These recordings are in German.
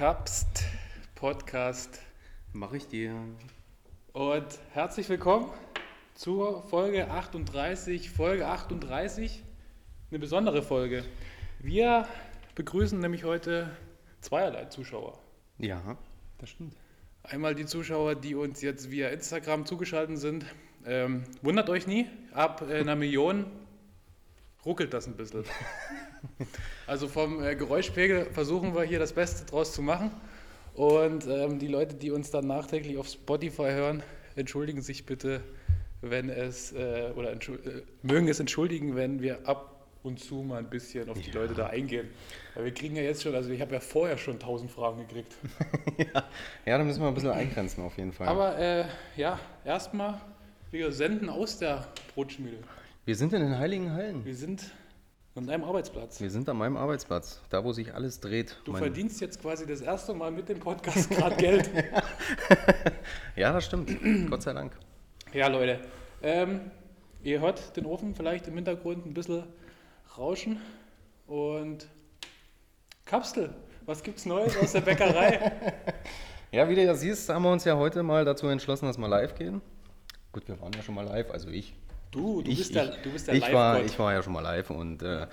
Kapst Podcast. Mach ich dir. Und herzlich willkommen zur Folge 38. Folge 38, eine besondere Folge. Wir begrüßen nämlich heute zweierlei Zuschauer. Ja, das stimmt. Einmal die Zuschauer, die uns jetzt via Instagram zugeschaltet sind. Ähm, wundert euch nie, ab äh, einer Million ruckelt das ein bisschen. Also vom äh, Geräuschpegel versuchen wir hier das Beste draus zu machen. Und ähm, die Leute, die uns dann nachträglich auf Spotify hören, entschuldigen sich bitte, wenn es, äh, oder äh, mögen es entschuldigen, wenn wir ab und zu mal ein bisschen auf die ja. Leute da eingehen. Weil wir kriegen ja jetzt schon, also ich habe ja vorher schon tausend Fragen gekriegt. ja. ja, da müssen wir ein bisschen eingrenzen auf jeden Fall. Aber äh, ja, erstmal, wir senden aus der Brotschmiede. Wir sind in den Heiligen Hallen. Wir sind an deinem Arbeitsplatz. Wir sind an meinem Arbeitsplatz, da wo sich alles dreht. Du mein verdienst jetzt quasi das erste Mal mit dem Podcast gerade Geld. ja, das stimmt. Gott sei Dank. Ja, Leute. Ähm, ihr hört den Ofen vielleicht im Hintergrund ein bisschen rauschen. Und Kapsel, was gibt's Neues aus der Bäckerei? ja, wie du ja siehst, haben wir uns ja heute mal dazu entschlossen, dass wir live gehen. Gut, wir waren ja schon mal live, also ich. Du, du ich, bist der, du bist der ich war, ich war ja schon mal live und äh,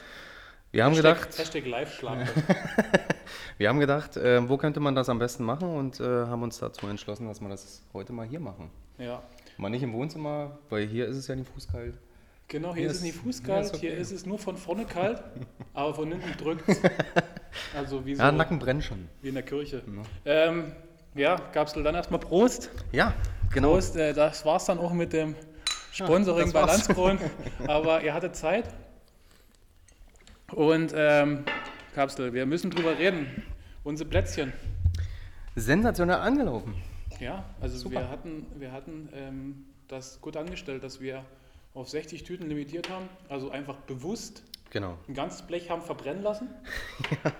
wir haben Hashtag, gedacht. Hashtag live Wir haben gedacht, äh, wo könnte man das am besten machen und äh, haben uns dazu entschlossen, dass wir das heute mal hier machen. Ja. Mal nicht im Wohnzimmer, weil hier ist es ja nicht fußkalt. Genau, hier, hier ist es nicht fußkalt, ist okay. hier ist es nur von vorne kalt, aber von hinten drückt es. Also wie so. Ja, Nacken brennt schon. Wie in der Kirche. Ja, ähm, ja Gabsel, dann erstmal Prost. Ja, genau. Prost, äh, das war's dann auch mit dem Sponsoring bei Landskron. aber ihr hattet Zeit. Und ähm, Kapsel, wir müssen drüber reden. Unsere Plätzchen. Sensationell angelaufen. Ja, also Super. wir hatten, wir hatten ähm, das gut angestellt, dass wir auf 60 Tüten limitiert haben. Also einfach bewusst genau. ein ganzes Blech haben verbrennen lassen. ja,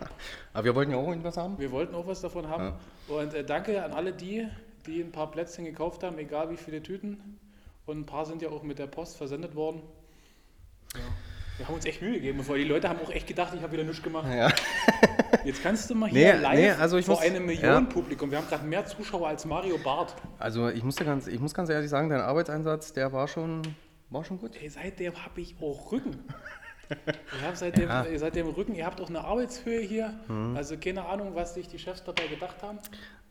aber wir wollten ja auch irgendwas haben. Wir wollten auch was davon haben. Ja. Und äh, danke an alle die, die ein paar Plätzchen gekauft haben, egal wie viele Tüten. Und ein paar sind ja auch mit der Post versendet worden. Ja. Wir haben uns echt Mühe gegeben, bevor die Leute haben auch echt gedacht, ich habe wieder nichts gemacht. Ja. Jetzt kannst du mal hier nee, live nee, also vor muss, einem Millionenpublikum. Ja. Wir haben gerade mehr Zuschauer als Mario Barth. Also ich muss, ganz, ich muss ganz ehrlich sagen, dein Arbeitseinsatz, der war schon, war schon gut. Ey, seitdem habe ich auch Rücken. Ich habe seitdem, ja. seitdem Rücken, ihr habt auch eine Arbeitshöhe hier. Mhm. Also keine Ahnung, was sich die Chefs dabei gedacht haben.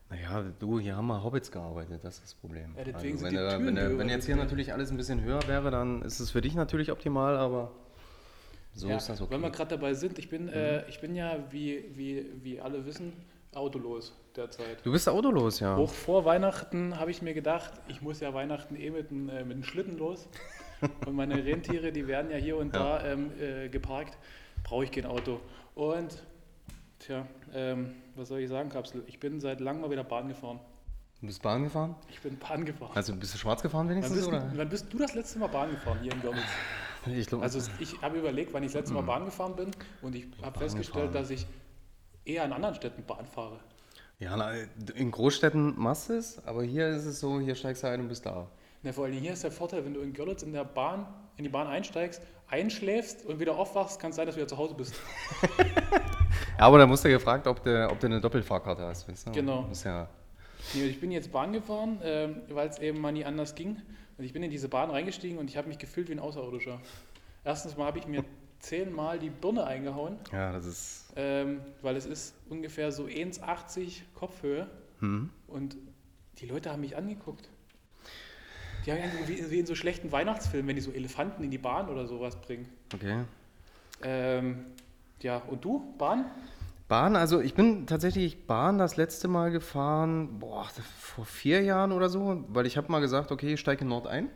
Naja, du, hier haben wir Hobbits gearbeitet, das ist das Problem. Ja, also, wenn, der, wenn, der, wenn, jetzt hier natürlich alles ein bisschen höher wäre, dann ist es für dich natürlich optimal, aber so ja, ist das okay. Wenn wir gerade dabei sind, ich bin, mhm. äh, ich bin ja, wie, wie, wie alle wissen, autolos derzeit. Du bist autolos, ja. Auch vor Weihnachten habe ich mir gedacht, ich muss ja Weihnachten eh mit einem äh, mit Schlitten los. und meine Rentiere, die werden ja hier und ja. da ähm, äh, geparkt, brauche ich kein Auto. Und Tja, ähm, was soll ich sagen, Kapsel? Ich bin seit langem mal wieder Bahn gefahren. Du bist Bahn gefahren? Ich bin Bahn gefahren. Also bist du schwarz gefahren wenigstens? Wann bist, oder? wann bist du das letzte Mal Bahn gefahren hier in Görlitz? Ich glaub, also ich habe überlegt, wann ich das letzte Mal hm. Bahn gefahren bin und ich habe festgestellt, gefahren. dass ich eher in anderen Städten Bahn fahre. Ja, na, in Großstädten machst du es, aber hier ist es so, hier steigst du ein und bist da. Na, vor allem hier ist der Vorteil, wenn du in Görlitz in der Bahn, in die Bahn einsteigst, einschläfst und wieder aufwachst, kann es sein, dass du wieder zu Hause bist. Ja, aber da musst du gefragt, ob du, ob du eine Doppelfahrkarte hast. Weißt du? Genau. Ja ich bin jetzt Bahn gefahren, äh, weil es eben mal nie anders ging. Und ich bin in diese Bahn reingestiegen und ich habe mich gefühlt wie ein Außerirdischer. Erstens mal habe ich mir zehnmal die Birne eingehauen. Ja, das ist. Ähm, weil es ist ungefähr so 1,80 Kopfhöhe. Mhm. Und die Leute haben mich angeguckt. Die haben wie, wie in so schlechten Weihnachtsfilmen, wenn die so Elefanten in die Bahn oder sowas bringen. Okay. Ähm, ja, und du, Bahn? Bahn, also ich bin tatsächlich Bahn das letzte Mal gefahren, boah, vor vier Jahren oder so, weil ich habe mal gesagt, okay, ich steige in Nord ein,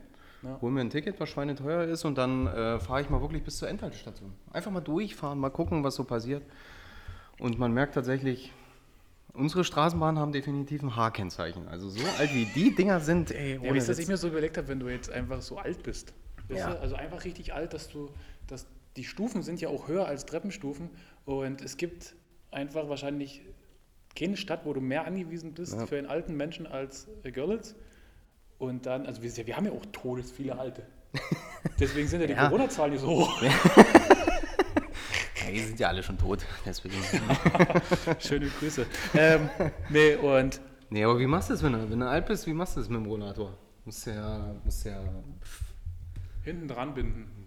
ja. hol mir ein Ticket, was schweineteuer ist und dann äh, fahre ich mal wirklich bis zur Endhaltestation. Einfach mal durchfahren, mal gucken, was so passiert. Und man merkt tatsächlich, unsere Straßenbahnen haben definitiv ein H-Kennzeichen. Also so alt wie die Dinger sind, ey. Ohne ja, weißt du, dass ich mir so überlegt habe, wenn du jetzt einfach so alt bist. Ja. Also einfach richtig alt, dass du, dass die Stufen sind ja auch höher als Treppenstufen und es gibt einfach wahrscheinlich keine Stadt, wo du mehr angewiesen bist ja. für einen alten Menschen als Görlitz. Und dann, also wir, wir haben ja auch todes viele Alte. Deswegen sind ja die ja. Corona-Zahlen nicht so hoch. die sind ja alle schon tot, deswegen. Schöne Grüße. Ähm, nee, und. Nee, aber wie machst du das, wenn du, wenn du alt bist, wie machst du das mit dem Rollator? Musst du ja, musst ja Hinten dran binden.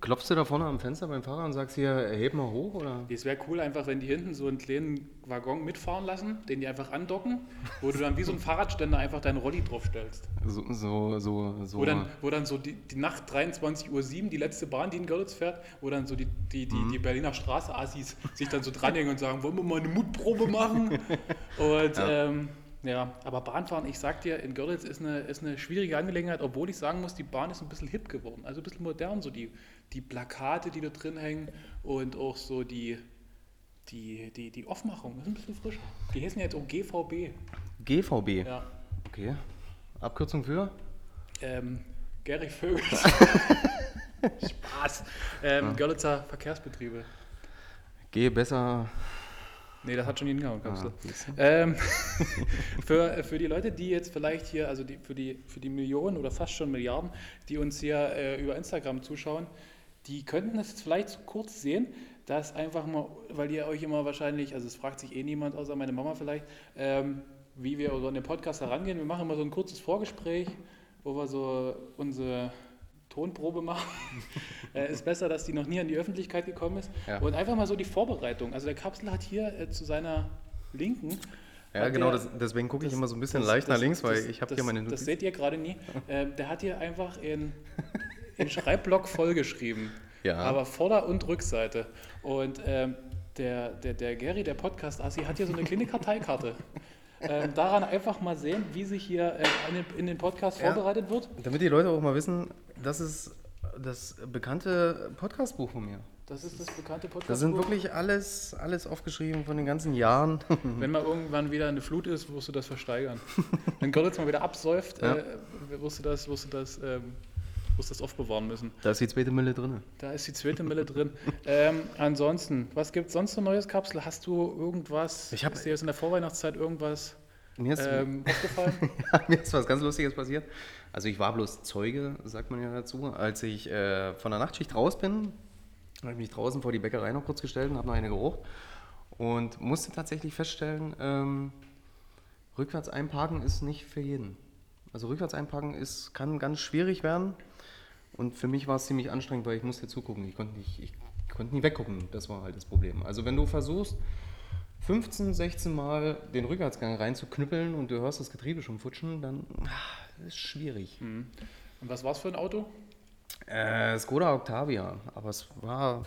Klopfst du da vorne am Fenster beim Fahrer und sagst hier, heb mal hoch? Oder? Es wäre cool, einfach, wenn die hinten so einen kleinen Waggon mitfahren lassen, den die einfach andocken, wo du dann wie so ein Fahrradständer einfach deinen Rolli draufstellst. So, so, so. so. Wo, dann, wo dann so die, die Nacht 23.07 Uhr, die letzte Bahn, die in Görlitz fährt, wo dann so die, die, die, mhm. die Berliner Straße-Assis sich dann so dranhängen und sagen, wollen wir mal eine Mutprobe machen? und ja. ähm, ja, aber Bahnfahren, ich sag dir, in Görlitz ist eine, ist eine schwierige Angelegenheit, obwohl ich sagen muss, die Bahn ist ein bisschen hip geworden, also ein bisschen modern, so die, die Plakate, die da drin hängen und auch so die, die, die, die Aufmachung ist ein bisschen frischer. Die heißen jetzt auch GVB. GVB? Ja. Okay. Abkürzung für? Ähm, Gary Vögel. Spaß. Ähm, ja. Görlitzer Verkehrsbetriebe. Gehe besser Nee, das hat schon hingehauen, Kapsel. Ah, ähm, für, für die Leute, die jetzt vielleicht hier, also die, für, die, für die Millionen oder fast schon Milliarden, die uns hier äh, über Instagram zuschauen, die könnten das jetzt vielleicht kurz sehen, dass einfach mal, weil ihr euch immer wahrscheinlich, also es fragt sich eh niemand, außer meine Mama vielleicht, ähm, wie wir so an den Podcast herangehen. Wir machen immer so ein kurzes Vorgespräch, wo wir so unsere Tonprobe machen. äh, ist besser, dass die noch nie an die Öffentlichkeit gekommen ist. Ja. Und einfach mal so die Vorbereitung. Also der Kapsel hat hier äh, zu seiner Linken. Ja, genau, der, das, deswegen gucke ich immer so ein bisschen das, leicht das, nach links, weil ich habe hier meine Notizen. Das seht ihr gerade nie. Äh, der hat hier einfach in, in Schreibblock vollgeschrieben. Ja. Aber Vorder- und Rückseite. Und ähm, der, der, der Gary, der Podcast-Assi, hat hier so eine kleine Karteikarte ähm, daran einfach mal sehen, wie sich hier äh, in, den, Podcast ja, vorbereitet wird. Damit die Leute auch mal wissen, das ist das bekannte Podcastbuch von mir. Das ist das bekannte Podcastbuch. Da sind wirklich alles, alles aufgeschrieben von den ganzen Jahren. Wenn mal irgendwann wieder eine Flut ist, wirst du das versteigern. Wenn Görlitz mal wieder absäuft, ja. äh, wirst du das, wirst du das ähm, muss das aufbewahren müssen. Da ist die zweite Mille drin. Da ist die zweite Mille drin. Ähm, ansonsten, was gibt es sonst noch Neues, Kapsel? Hast du irgendwas, ich hab, ist dir jetzt in der Vorweihnachtszeit irgendwas mir ist, ähm, ja, mir ist was ganz Lustiges passiert. Also ich war bloß Zeuge, sagt man ja dazu, als ich äh, von der Nachtschicht raus bin, habe ich mich draußen vor die Bäckerei noch kurz gestellt und habe noch eine gerucht und musste tatsächlich feststellen, ähm, rückwärts einparken ist nicht für jeden. Also rückwärts einparken ist, kann ganz schwierig werden. Und für mich war es ziemlich anstrengend, weil ich musste zugucken. Ich konnte nicht, ich konnte nie weggucken. Das war halt das Problem. Also wenn du versuchst, 15, 16 Mal den Rückwärtsgang reinzuknüppeln und du hörst das Getriebe schon futschen, dann ah, ist schwierig. Mhm. Und was war es für ein Auto? Äh, Skoda Octavia. Aber es war.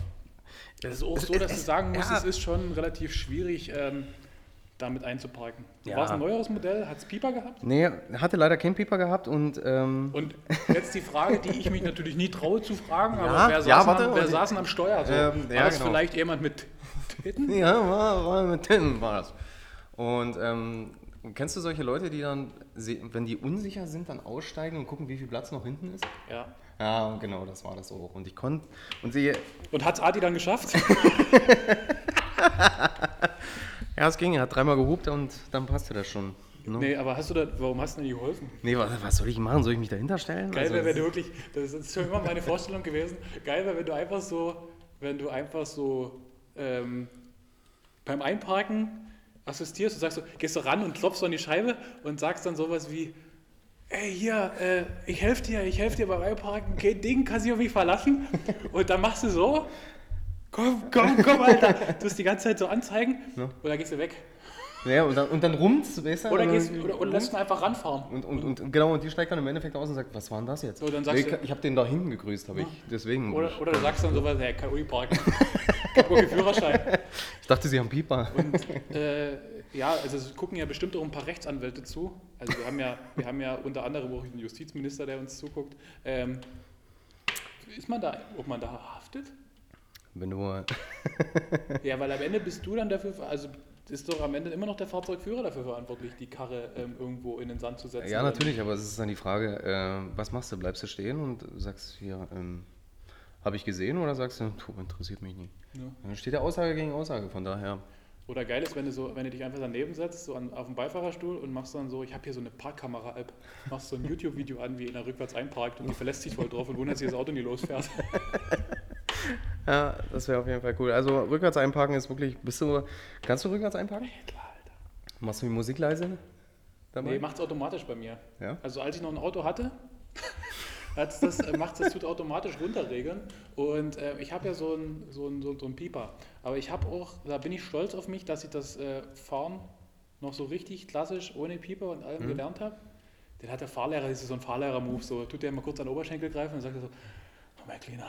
Es ist auch so, dass du sagen musst, ja. es ist schon relativ schwierig, ähm, damit einzuparken. Ja. War es ein neueres Modell? Hat es Pieper gehabt? Nee, hatte leider keinen Pieper gehabt und. Ähm und jetzt die Frage, die ich mich natürlich nie traue zu fragen, ja, aber wer, ja, saß, warte, wer saß denn am Steuer? So? Ähm, war das genau. vielleicht jemand mit Titten? Ja, war, war mit Titten war das. Und ähm, kennst du solche Leute, die dann, wenn die unsicher sind, dann aussteigen und gucken, wie viel Platz noch hinten ist? Ja. Ja, genau, das war das auch. Und ich konnte. Und sie. Und hat Adi dann geschafft? Ja, es ging. Er hat dreimal gehupt und dann passte das schon. Ne? Nee, aber hast du da, warum hast du denn nicht geholfen? Nee, was, was soll ich machen? Soll ich mich dahinter stellen? Geil wäre, also, wenn du wirklich, das ist schon immer meine Vorstellung gewesen, geil wäre, wenn du einfach so, wenn du einfach so ähm, beim Einparken assistierst und sagst so, gehst du ran und klopfst an die Scheibe und sagst dann sowas wie, ey, hier, äh, ich helfe dir, ich helfe dir beim Einparken, kein Ding, kannst dich auf mich verlassen. Und dann machst du so komm, komm, komm, Alter. Du musst die ganze Zeit so anzeigen ja. oder gehst du weg. Ja, und dann, und dann rummst, weißt du? Oder, gehst, oder, oder lässt ihn einfach ranfahren. Und, und, und, genau, und die steigt dann im Endeffekt aus und sagt, was war denn das jetzt? So, dann ich ich habe den da hinten gegrüßt, habe ich. Deswegen. Oder, oder du sagst dann sowas, hey, kann parken. keinen Führerschein. Ich dachte, sie haben Pieper. Und äh, ja, also es gucken ja bestimmt auch ein paar Rechtsanwälte zu. Also wir haben ja, wir haben ja unter anderem auch einen Justizminister, der uns zuguckt. Ähm, ist man da, ob man da haftet? Wenn du. ja, weil am Ende bist du dann dafür, also ist doch am Ende immer noch der Fahrzeugführer dafür verantwortlich, die Karre ähm, irgendwo in den Sand zu setzen. Ja, natürlich, aber es ist dann die Frage, äh, was machst du? Bleibst du stehen und sagst hier, ähm, habe ich gesehen oder sagst du, du interessiert mich nicht? Ja. Dann steht ja Aussage gegen Aussage, von daher. Oder geil ist, wenn du, so, wenn du dich einfach daneben setzt, so an, auf dem Beifahrerstuhl und machst dann so, ich habe hier so eine Parkkamera-App, machst so ein YouTube-Video an, wie er rückwärts einparkt und die verlässt sich voll drauf und wundert sich, das Auto nie losfährt. Ja, das wäre auf jeden Fall cool. Also rückwärts einparken ist wirklich. Bist du. Kannst du rückwärts einparken? Ja, klar, Alter. Machst du die Musik leise? Dabei? Nee, macht's automatisch bei mir. Ja? Also als ich noch ein Auto hatte, hat's das, äh, macht das tut automatisch runterregeln. Und äh, ich habe ja so einen so so, so ein Pieper. Aber ich habe auch, da bin ich stolz auf mich, dass ich das äh, Fahren noch so richtig klassisch ohne Pieper und allem mhm. gelernt habe. Den hat der Fahrlehrer, das ist so ein Fahrlehrer-Move, so tut der mal kurz an den Oberschenkel greifen und sagt so, oh, mein Kleiner,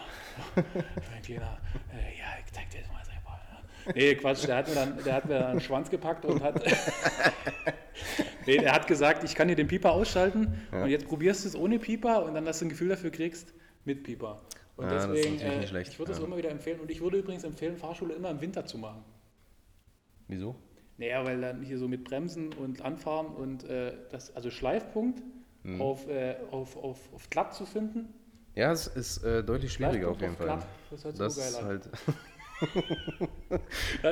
oh, mein Kleiner, äh, ja, ich zeig dir jetzt mal selber. Ja. Nee, Quatsch, der hat mir dann, der hat mir dann einen Schwanz gepackt und hat, nee, der hat gesagt, ich kann dir den Pieper ausschalten ja. und jetzt probierst du es ohne Pieper und dann, dass du ein Gefühl dafür kriegst, mit Pieper. Und ja, deswegen, äh, ich würde das immer wieder empfehlen und ich würde übrigens empfehlen, Fahrschule immer im Winter zu machen. Wieso? Naja, weil dann hier so mit Bremsen und Anfahren und äh, das, also Schleifpunkt mhm. auf, äh, auf, auf, auf glatt zu finden. Ja, es ist äh, deutlich schwieriger auf jeden auf Fall. Glatt. Das, hört das so geil ist halt.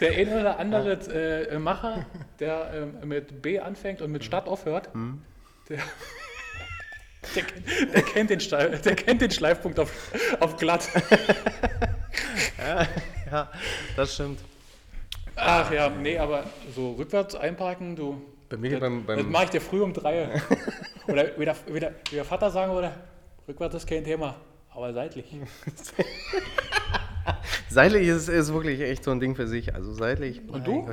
der eine oder andere äh, Macher, der ähm, mit B anfängt und mit Stadt aufhört, mhm. der, der, der, kennt den der kennt den Schleifpunkt auf, auf glatt. ja, ja, das stimmt. Ach ja, nee, aber so rückwärts einparken, du. Bei mir das, beim, beim das mache ich dir früh um drei. oder wie der, wie, der, wie der Vater sagen würde, rückwärts ist kein Thema, aber seitlich. seitlich ist, ist wirklich echt so ein Ding für sich. Also seitlich. Und du?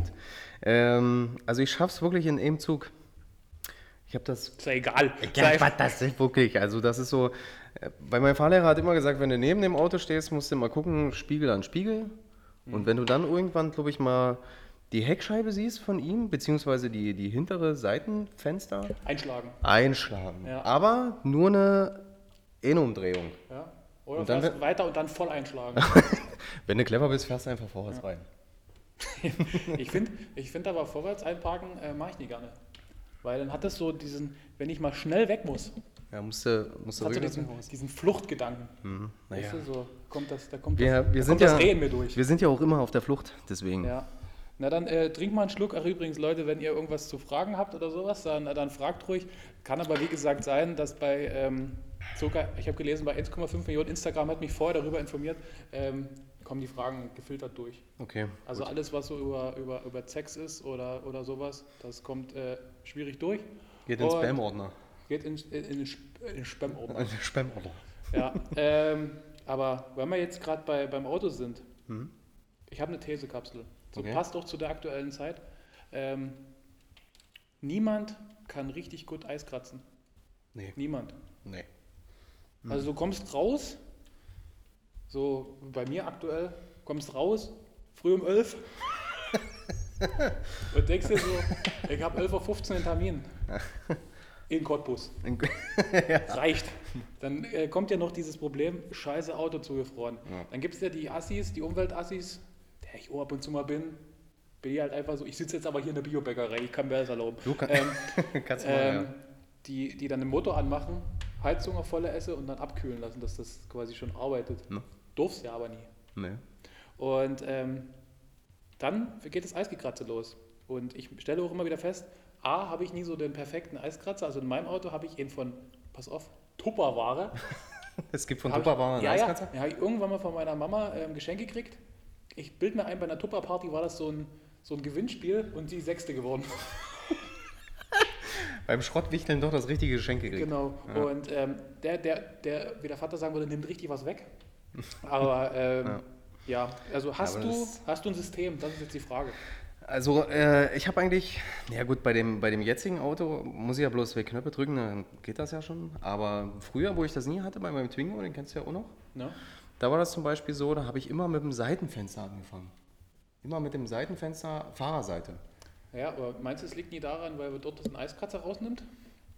Ähm, also ich schaff's wirklich in einem Zug. Ich habe das. Ist ja egal. Ja, was das ist wirklich. Also das ist so. Äh, weil mein Fahrlehrer hat immer gesagt, wenn du neben dem Auto stehst, musst du mal gucken, Spiegel an Spiegel. Und wenn du dann irgendwann, glaube ich, mal die Heckscheibe siehst von ihm, beziehungsweise die, die hintere Seitenfenster. Einschlagen. Einschlagen. Ja. Aber nur eine Innenumdrehung. Ja. Oder und dann weiter und dann voll einschlagen. wenn du clever bist, fährst du einfach vorwärts ja. rein. ich finde ich find aber vorwärts einparken äh, mache ich nie gerne. Weil dann hat das so diesen, wenn ich mal schnell weg muss, ja, musste, musste Hat diesen, diesen Fluchtgedanken. Mhm. Naja. Weißt du, so kommt das, da kommt wir, das, wir da kommt ja, das Rehen mir durch. Wir sind ja auch immer auf der Flucht, deswegen. Ja. Na dann äh, trinkt mal einen Schluck. Ach übrigens, Leute, wenn ihr irgendwas zu fragen habt oder sowas, dann, dann fragt ruhig. Kann aber wie gesagt sein, dass bei ähm, Zucker, ich habe gelesen, bei 1,5 Millionen Instagram hat mich vorher darüber informiert, ähm, kommen die Fragen gefiltert durch. Okay. Also gut. alles, was so über, über, über Sex ist oder, oder sowas, das kommt äh, schwierig durch. Geht ins Spam-Ordner. Geht in, in, in den in Spam-Ordner. In Spam-Ordner. Ja, ähm, aber wenn wir jetzt gerade bei, beim Auto sind, mhm. ich habe eine Thesekapsel. So okay. passt auch zu der aktuellen Zeit. Ähm, niemand kann richtig gut Eis kratzen. Nee. Niemand. Nee. Also du kommst raus, so bei mir aktuell, kommst raus, früh um 11 und denkst dir so, ich habe 11.15 Uhr einen Termin. In Cottbus. ja. Reicht. Dann äh, kommt ja noch dieses Problem, scheiße Auto zugefroren. Ja. Dann gibt es ja die Assis, die Umweltassis, der ich auch ab und zu mal bin. Bin ich halt einfach so, ich sitze jetzt aber hier in der Biobäckerei, ich kann mir das erlauben. Du kann, ähm, kannst mal, ähm, ja. die, die dann den Motor anmachen, Heizung auf volle Esse und dann abkühlen lassen, dass das quasi schon arbeitet. Ne? Durfst ja aber nie. Nee. Und ähm, dann geht das Eisgekratze los. Und ich stelle auch immer wieder fest, A, habe ich nie so den perfekten Eiskratzer. Also in meinem Auto habe ich ihn von, pass auf, Tupperware. es gibt von Tupperware einen ja, Eiskratzer? Ja, habe ich irgendwann mal von meiner Mama ein ähm, Geschenk gekriegt. Ich bilde mir ein, bei einer Tupperparty war das so ein, so ein Gewinnspiel und sie Sechste geworden. Beim Schrottwichteln doch das richtige Geschenk gekriegt. Genau. Ja. Und ähm, der, der, der, wie der Vater sagen würde, nimmt richtig was weg. Aber ähm, ja. ja. also hast, ja, du, hast du ein System? Das ist jetzt die Frage. Also äh, ich habe eigentlich, ja gut, bei dem, bei dem jetzigen Auto muss ich ja bloß zwei Knöpfe drücken, dann geht das ja schon. Aber früher, wo ich das nie hatte, bei meinem Twingo, den kennst du ja auch noch, ja. da war das zum Beispiel so, da habe ich immer mit dem Seitenfenster angefangen. Immer mit dem Seitenfenster Fahrerseite. Ja, aber meinst du, es liegt nie daran, weil dort das einen Eiskratzer rausnimmt?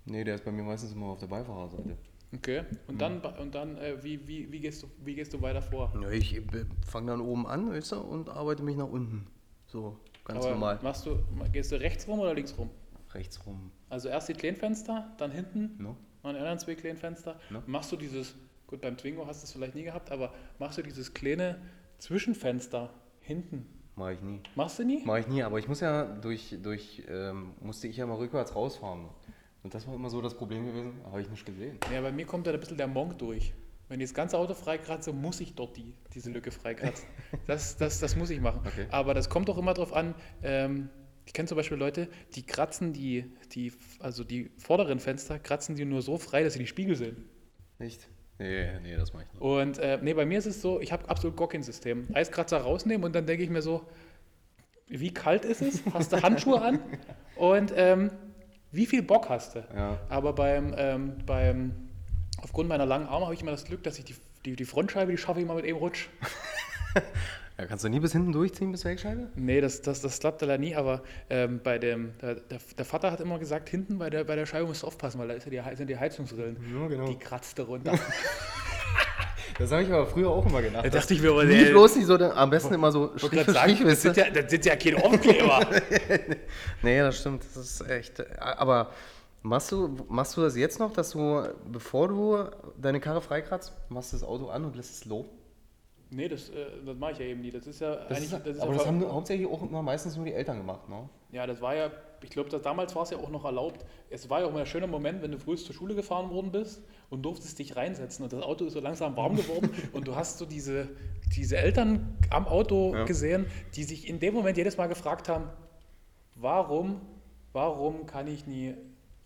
Nee, der ist bei mir meistens immer auf der Beifahrerseite. Okay, und mhm. dann, und dann äh, wie, wie, wie, gehst du, wie gehst du weiter vor? Ja, ich fange dann oben an weißt du, und arbeite mich nach unten. So. Ganz Aber normal. Machst du, gehst du rechts rum oder links rum? Rechts rum. Also erst die Kleinfenster, dann hinten no. und anderen zwei Kleinfenster. No. Machst du dieses, gut, beim Twingo hast du es vielleicht nie gehabt, aber machst du dieses kleine Zwischenfenster hinten? Mach ich nie. Machst du nie? Mach ich nie, aber ich muss ja durch, durch ähm, musste ich ja mal rückwärts rausfahren. Und das war immer so das Problem gewesen, habe ich nicht gesehen. Ja, bei mir kommt da ein bisschen der Monk durch. Wenn ich das ganze Auto freikratze, muss ich dort die, diese Lücke freikratzen. Das, das, das muss ich machen. Okay. Aber das kommt auch immer darauf an. Ähm, ich kenne zum Beispiel Leute, die kratzen die, die, also die vorderen Fenster, kratzen die nur so frei, dass sie die Spiegel sehen. Nicht? Nee, nee, das mache ich nicht. Und äh, nee, bei mir ist es so, ich habe absolut gar kein System. Eiskratzer rausnehmen und dann denke ich mir so, wie kalt ist es? Hast du Handschuhe an? Und ähm, wie viel Bock hast du? Ja. Aber beim, ähm, beim, aufgrund meiner langen Arme habe ich immer das Glück, dass ich die, die, die Frontscheibe, die schaffe ich immer mit einem Rutsch. Ja, kannst du nie bis hinten durchziehen bis zur Heckscheibe? Nee, das, das, das klappt leider nie, aber ähm, bei dem, der, der, Vater hat immer gesagt, hinten bei der, bei der Scheibe musst du aufpassen, weil da ja die, sind die Heizungsrillen. Ja, genau. Die kratzt du runter. Das habe ich aber früher auch immer gedacht. Da dachte ich mir, aber der- bloß nicht so, am besten immer so Strich für gerade sagen, Strich, das sind, ja, das sind ja keine Aufkleber. Nee, das stimmt. Das ist echt. Aber machst du, machst du das jetzt noch, dass du, bevor du deine Karre freikratzt, machst du das Auto an und lässt es low? Nee, das, äh, das mache ich ja eben nie. Das ist ja Das eigentlich. ist, das ist aber ja das haben hauptsächlich auch immer meistens nur die Eltern gemacht, ne? Ja, das war ja, ich glaube, das- damals war es ja auch noch erlaubt. Es war ja auch mal ein schöner Moment, wenn du früh zur Schule gefahren worden bist und durftest dich reinsetzen und das Auto ist so langsam warm geworden und du hast so diese, diese Eltern am Auto Ja. gesehen, die sich in dem Moment jedes Mal gefragt haben, warum, warum kann ich nie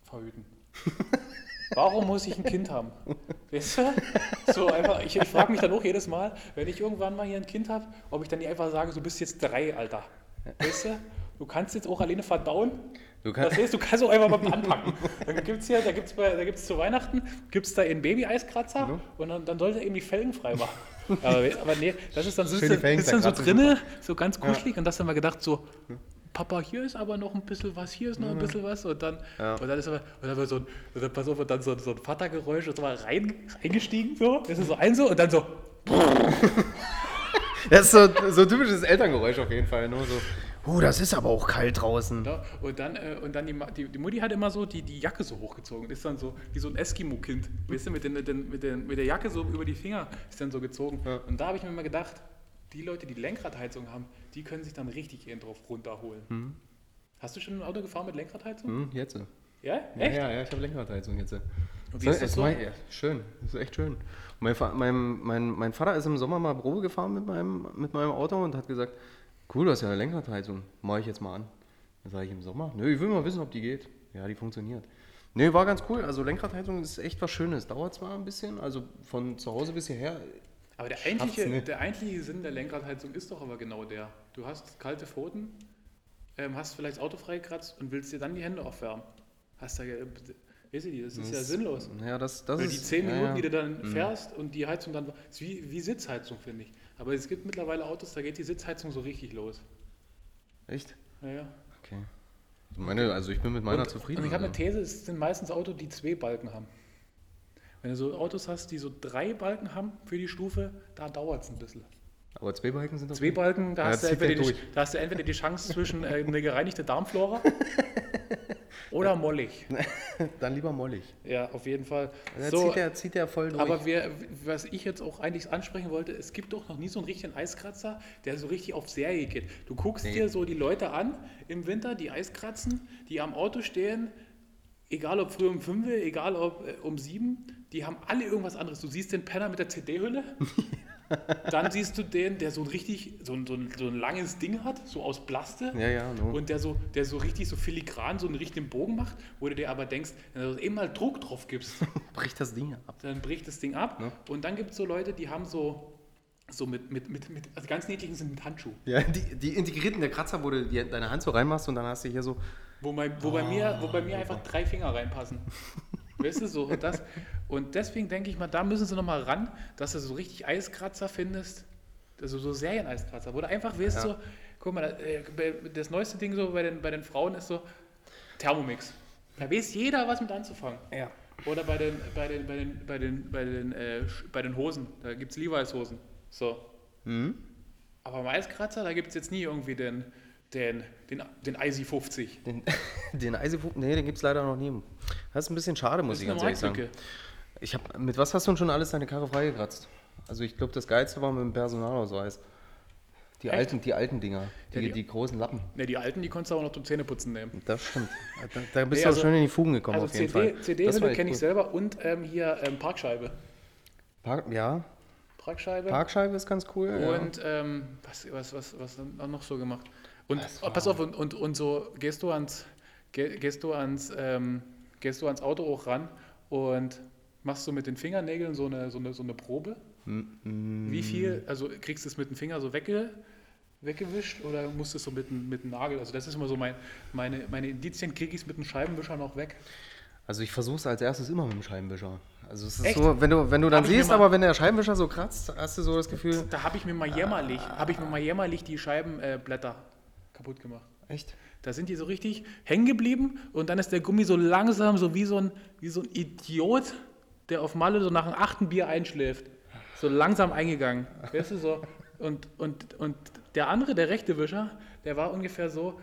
verhüten? Warum muss ich ein Kind haben? Weißt du? So einfach, ich, ich frage mich dann auch jedes Mal, wenn ich irgendwann mal hier ein Kind habe, ob ich dann nicht einfach sage, du bist jetzt drei, Alter. Weißt du? Du kannst jetzt auch alleine verdauen. Du Das heißt, du kannst auch einfach mal anpacken. Dann gibt es hier, da gibt es da gibt's zu Weihnachten, gibt es da einen Baby-Eiskratzer Mhm. und dann, dann sollte er eben die Felgen frei machen. Aber, aber nee, das ist dann, so- ist dann so drinne, so ganz kuschelig und das haben wir gedacht so, Papa, hier ist aber noch ein bisschen was, hier ist noch ein bisschen was und dann, Ja. und dann ist aber, und dann war so ein, und dann, pass auf, und dann so, so ein Vatergeräusch und so mal rein, reingestiegen so, das ist so ein so und dann so, Das ist so, so typisches Elterngeräusch auf jeden Fall. Nur so, oh, das ist aber auch kalt draußen. Ja, und dann, äh, und dann die, die, die Mutti hat immer so die, die Jacke so hochgezogen. Ist dann so wie so ein Eskimo-Kind. Weißt du, mit, den, mit, den, mit, den, mit der Jacke so über die Finger ist dann so gezogen. Ja. Und da habe ich mir immer gedacht, die Leute, die Lenkradheizung haben, die können sich dann richtig ihren drauf runterholen. Hast du schon ein Auto gefahren mit Lenkradheizung? Hm, jetzt. Ja? Ja, Echt? ja, ja, ich habe Lenkradheizung jetzt. Und wie ist das so? mein- ja, schön, das ist echt schön. Mein, mein, mein, mein Vater ist im Sommer mal Probe gefahren mit meinem, mit meinem Auto und hat gesagt, cool, du hast ja eine Lenkradheizung, mache ich jetzt mal an. Dann sage ich im Sommer, nö, ich will mal wissen, ob die geht. Ja, die funktioniert. Nö, war ganz cool. Also Lenkradheizung ist echt was Schönes. Dauert zwar ein bisschen, also von zu Hause bis hierher. Aber der eigentliche, der eigentliche Sinn der Lenkradheizung ist doch aber genau der. Du hast kalte Pfoten, ähm, hast vielleicht das Auto freigekratzt und willst dir dann die Hände aufwärmen. Hast da, weißt du, die, das ist ja sinnlos. Ja, das, das Weil ist. die 10 ja, Minuten, ja. die du dann fährst und die Heizung dann. ist wie, wie Sitzheizung, finde ich. Aber es gibt mittlerweile Autos, da geht die Sitzheizung so richtig los. Echt? Naja. Okay. Meine, also ich bin mit meiner und, zufrieden. Und ich habe eine also. These, es sind meistens Autos, die zwei Balken haben. Wenn du so Autos hast, die so drei Balken haben für die Stufe, da dauert es ein bisschen. Aber zwei Balken sind doch. Zwei Balken, da, Ja, hast, du entweder die, da hast du entweder die Chance zwischen äh, eine gereinigte Darmflora oder mollig. Dann lieber mollig. Ja, auf jeden Fall. Da So, zieht, der, zieht der voll durch. Aber wir, was ich jetzt auch eigentlich ansprechen wollte, es gibt doch noch nie so einen richtigen Eiskratzer, der so richtig auf Serie geht. Du guckst Nee. dir so die Leute an im Winter, die Eiskratzen, die am Auto stehen, egal ob früh um 5, egal ob äh, um 7, die haben alle irgendwas anderes. Du siehst den Penner mit der CD-Hülle, dann siehst du den, der so ein richtig, so ein, so ein, so ein langes Ding hat, so aus Plaste. ja, ja, no. Und der so, der so richtig so filigran so einen richtigen Bogen macht, wo du dir aber denkst, wenn du eben mal Druck drauf gibst, bricht das Ding ab. dann bricht das Ding ab. Ne? Und dann gibt es so Leute, die haben so, so mit, mit, mit, mit also ganz niedlichen sind mit Handschuh. Ja, die, die integrierten der Kratzer, wo du die, deine Hand so reinmachst und dann hast du hier so. Wo, mein, wo, bei mir, wo bei mir einfach drei Finger reinpassen. weißt du, so und das. Und deswegen denke ich mal, da müssen sie nochmal ran, dass du so richtig Eiskratzer findest, also so Serien-Eiskratzer, wo du einfach weißt, Ja. so, guck mal, äh, das neueste Ding so bei den, bei den Frauen ist so Thermomix. Da weiß jeder, was mit anzufangen. Ja. Oder bei den, bei den, bei den, bei den, bei den, äh, bei den Hosen, da gibt es Levi's-Hosen. So. Mhm. Aber beim Eiskratzer, da gibt es jetzt nie irgendwie den, den, den, den IC 50. Den, den Eisifu, nee, den gibt es leider noch nie. Das ist ein bisschen schade, muss ich ganz ehrlich sagen. Ich hab, mit was hast du denn schon alles deine Karre freigekratzt? Also ich glaube, das Geilste war mit dem Personalausweis. Die Echt? alten, die alten Dinger, die, Ja, die- die, großen Lappen. Ne, die alten, die konntest du aber noch zum Zähneputzen nehmen. Das stimmt. Da, da bist Nee, du also- auch schön in die Fugen gekommen Also auf jeden CD, Fall. CD Das war Hülle echt kenne ich selber und ähm, hier ähm, Parkscheibe. Park, ja. Parkscheibe. Parkscheibe ist ganz cool. Und ja. ähm, was, was, was, was noch so gemacht? Und oh, pass auf, und, und, und so gehst du ans, gehst du ans, ähm, gehst du ans Auto auch ran und machst du mit den Fingernägeln so eine, so eine, so eine Probe? Mm Wie viel, also kriegst du es mit dem Finger so wegge, weggewischt oder musst du es so mit, mit dem Nagel? Also das ist immer so mein, meine, meine Indizien, kriege ich es mit dem Scheibenwischer noch weg? Also ich versuche es als erstes immer mit dem Scheibenwischer. Also es ist Echt? so, wenn du, wenn du dann siehst, aber wenn der Scheibenwischer so kratzt, hast du so das Gefühl. Da habe ich mir mal jämmerlich, ah. habe ich mir mal jämmerlich die Scheibenblätter kaputt gemacht. Echt? Da sind die so richtig hängen geblieben und dann ist der Gummi so langsam, so wie so ein, wie so ein Idiot, der auf Malle so nach dem achten Bier einschläft. So langsam eingegangen. Weißt du so? Und, und, und der andere, der rechte Wischer, der war ungefähr so,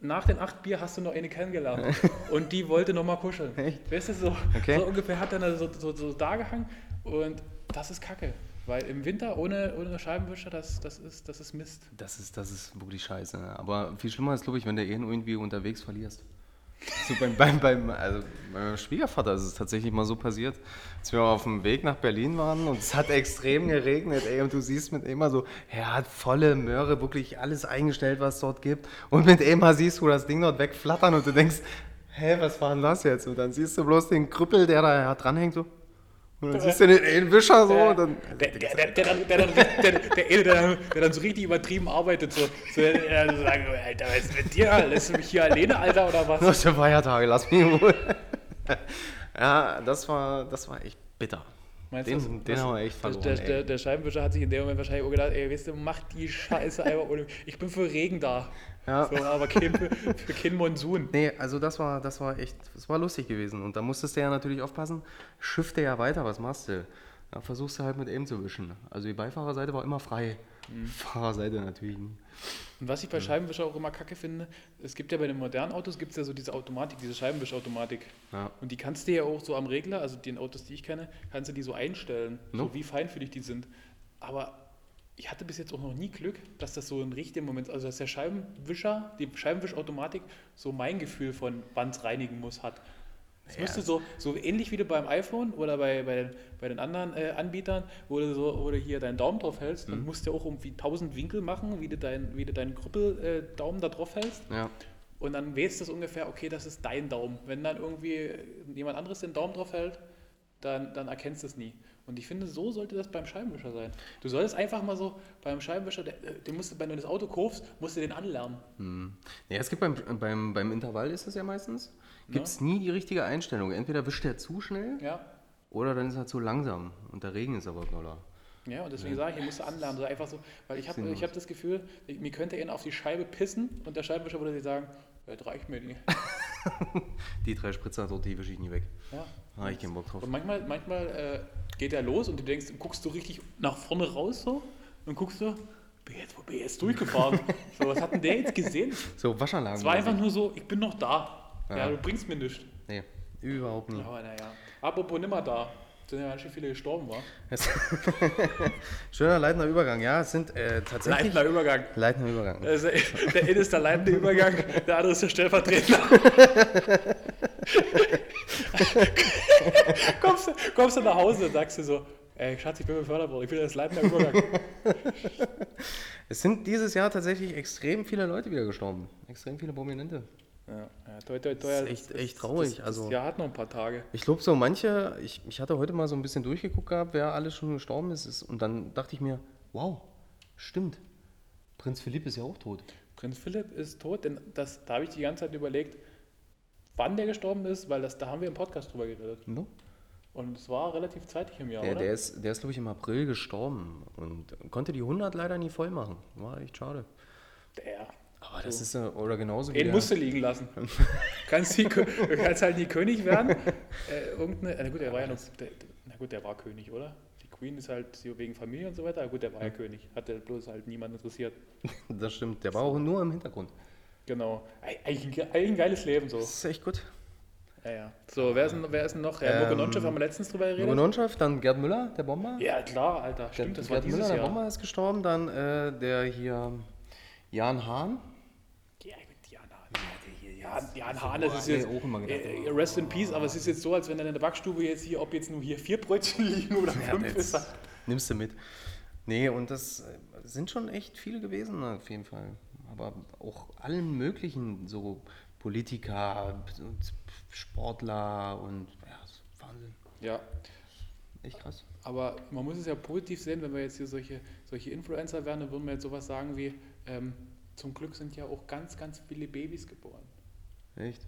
nach den acht Bier hast du noch eine kennengelernt. und die wollte noch mal kuscheln. Echt? Weißt du, so, okay. so ungefähr hat er so, so, so da gehangen und das ist Kacke. Weil im Winter ohne, ohne Scheibenwischer, das, das, ist, das ist Mist. Das ist, das ist wirklich scheiße. Aber viel schlimmer ist, glaube ich, wenn du ihn irgendwie unterwegs verlierst. So beim, beim, beim, also meinem Schwiegervater ist es tatsächlich mal so passiert, als wir auf dem Weg nach Berlin waren und es hat extrem geregnet, ey, und du siehst mit immer so, er hat volle Möhre, wirklich alles eingestellt, was es dort gibt. Und mit Emma siehst du das Ding dort wegflattern und du denkst, hä, was war denn das jetzt? Und dann siehst du bloß den Krüppel, der da dranhängt, so, und dann siehst du den, den Wischer so. Der, dann, der, der, dann, der, der, so richtig übertrieben arbeitet. So, so so sagen, Alter, was ist mit dir? Lässt du mich hier alleine, Alter, oder was? Das sind Feiertage, lass mich in Ruhe. ja, das war, das war echt bitter. Meinst den, du, den haben wir echt verloren. Der, der, der, Scheibenwischer hat sich in dem Moment wahrscheinlich auch gedacht, ey, weißt du, mach die Scheiße einfach ohne. Ich bin für Regen da. Ja. So, aber kein, für kein Monsun. Nee, also das war, das war echt, das war lustig gewesen. Und da musstest du ja natürlich aufpassen, schiffte ja weiter, was machst du? Da versuchst du halt mit eben zu wischen. Also die Beifahrerseite war immer frei. Mhm. Fahrerseite natürlich nie. Und was ich bei Scheibenwischer auch immer kacke finde, es gibt ja bei den modernen Autos gibt es ja so diese Automatik, diese Scheibenwischautomatik. Ja. Und die kannst du ja auch so am Regler, also den Autos, die ich kenne, kannst du die so einstellen, no. so wie feinfühlig die sind. Aber ich hatte bis jetzt auch noch nie Glück, dass das so ein richtiger Moment, also dass der Scheibenwischer, die Scheibenwischautomatik so mein Gefühl von wann es reinigen muss hat. Es ja. müsste so, so ähnlich wie du beim iPhone oder bei, bei, den, bei den anderen äh, Anbietern, wo du, so, wo du hier deinen Daumen drauf hältst, mhm. dann musst du auch irgendwie 1000 Winkel machen, wie du, dein, wie du deinen Krüppel-Daumen äh, da drauf hältst. Ja. Und dann wählst du das ungefähr, okay, das ist dein Daumen. Wenn dann irgendwie jemand anderes den Daumen drauf hält, dann, dann erkennst du es nie. Und ich finde, so sollte das beim Scheibenwischer sein. Du solltest einfach mal so beim Scheibenwischer, den musst du, wenn du das Auto kaufst, musst du den anlernen. Hm. Ja, es gibt beim, beim, beim Intervall ist das ja meistens, gibt es ja. nie die richtige Einstellung. Entweder wischt er zu schnell ja. oder dann ist er zu langsam und der Regen ist aber knoller. Ja, und deswegen ja. sage ich, ich musste anlernen. So einfach so, weil ich habe hab das Gefühl, mir könnte er auf die Scheibe pissen und der Scheibenwischer würde sich sagen, das reicht mir nicht. die drei Spritzer dort, die wische ich nie weg. Ja. Habe ich keinen Bock drauf. Und manchmal, manchmal äh, geht er los und du denkst, guckst du richtig nach vorne raus so und guckst du, bin jetzt, wo bin ich jetzt durchgefahren? so, was hat denn der jetzt gesehen? So, Waschanlagen. Es war einfach nur so, ich bin noch da. Ja, ja du bringst mir nichts. Nee, überhaupt nicht. Aber naja. Apropos nimmer da. Sind ja ganz schön viele gestorben, war. Schöner leitender Übergang, ja. Es sind äh, tatsächlich. Leitender Übergang. Leitender Übergang. Also, der eine ist der leitende Übergang, der andere ist der Stellvertreter. kommst, kommst du nach Hause und sagst du so, ey Schatz, ich bin befördert worden, ich will das leitende Übergang. es sind dieses Jahr tatsächlich extrem viele Leute wieder gestorben. Extrem viele Prominente. Ja, ja toi, toi, toi, das ist echt, echt traurig. Das, das, also, Jahr hat noch ein paar Tage. Ich glaube, so manche, ich, ich hatte heute mal so ein bisschen durchgeguckt gehabt, wer alles schon gestorben ist. Und dann dachte ich mir, wow, stimmt. Prinz Philipp ist ja auch tot. Prinz Philipp ist tot, denn das, da habe ich die ganze Zeit überlegt, wann der gestorben ist, weil das, da haben wir im Podcast drüber geredet. No. Und es war relativ zeitig im Jahr, ja, oder? Der ist, der ist glaube ich, im April gestorben und konnte die 100 leider nie voll machen. War echt schade. Der, aber das ist oder genauso wie. Den musst du liegen lassen. kannst die, du kannst halt nie König werden. Äh, irgendeine, na gut, der war ja noch. Der, na gut, der war König, oder? Die Queen ist halt wegen Familie und so weiter. Aber gut, der war ja, ja König. Hat der bloß halt niemand interessiert. das stimmt. Der war auch nur im Hintergrund. Genau. Eigentlich ein, ein geiles Leben so. Das ist echt gut. Ja, ja. So, wer ist denn, wer ist denn noch? Ja, ähm, Mogononchev haben wir letztens drüber geredet. Mogononchev, dann Gerd Müller, der Bomber. Ja, klar, Alter. Stimmt, Gerd, das war Gerd dieses Müller, Jahr. der Bomber ist gestorben. Dann äh, der hier Jan Hahn. Ja, Jan Hahn, das ist jetzt äh, Rest in Peace, aber es ist jetzt so, als wenn dann in der Backstube jetzt hier, ob jetzt nur hier vier Brötchen liegen oder ja, fünf ist. Nimmst du mit. Nee, und das äh, sind schon echt viele gewesen, auf jeden Fall. Aber auch allen möglichen, so Politiker, Sportler und ja, Wahnsinn. Ja. Echt krass. Aber man muss es ja positiv sehen, wenn wir jetzt hier solche, solche Influencer werden, dann würden wir jetzt sowas sagen wie, ähm, zum Glück sind ja auch ganz, ganz viele Babys geboren. Echt?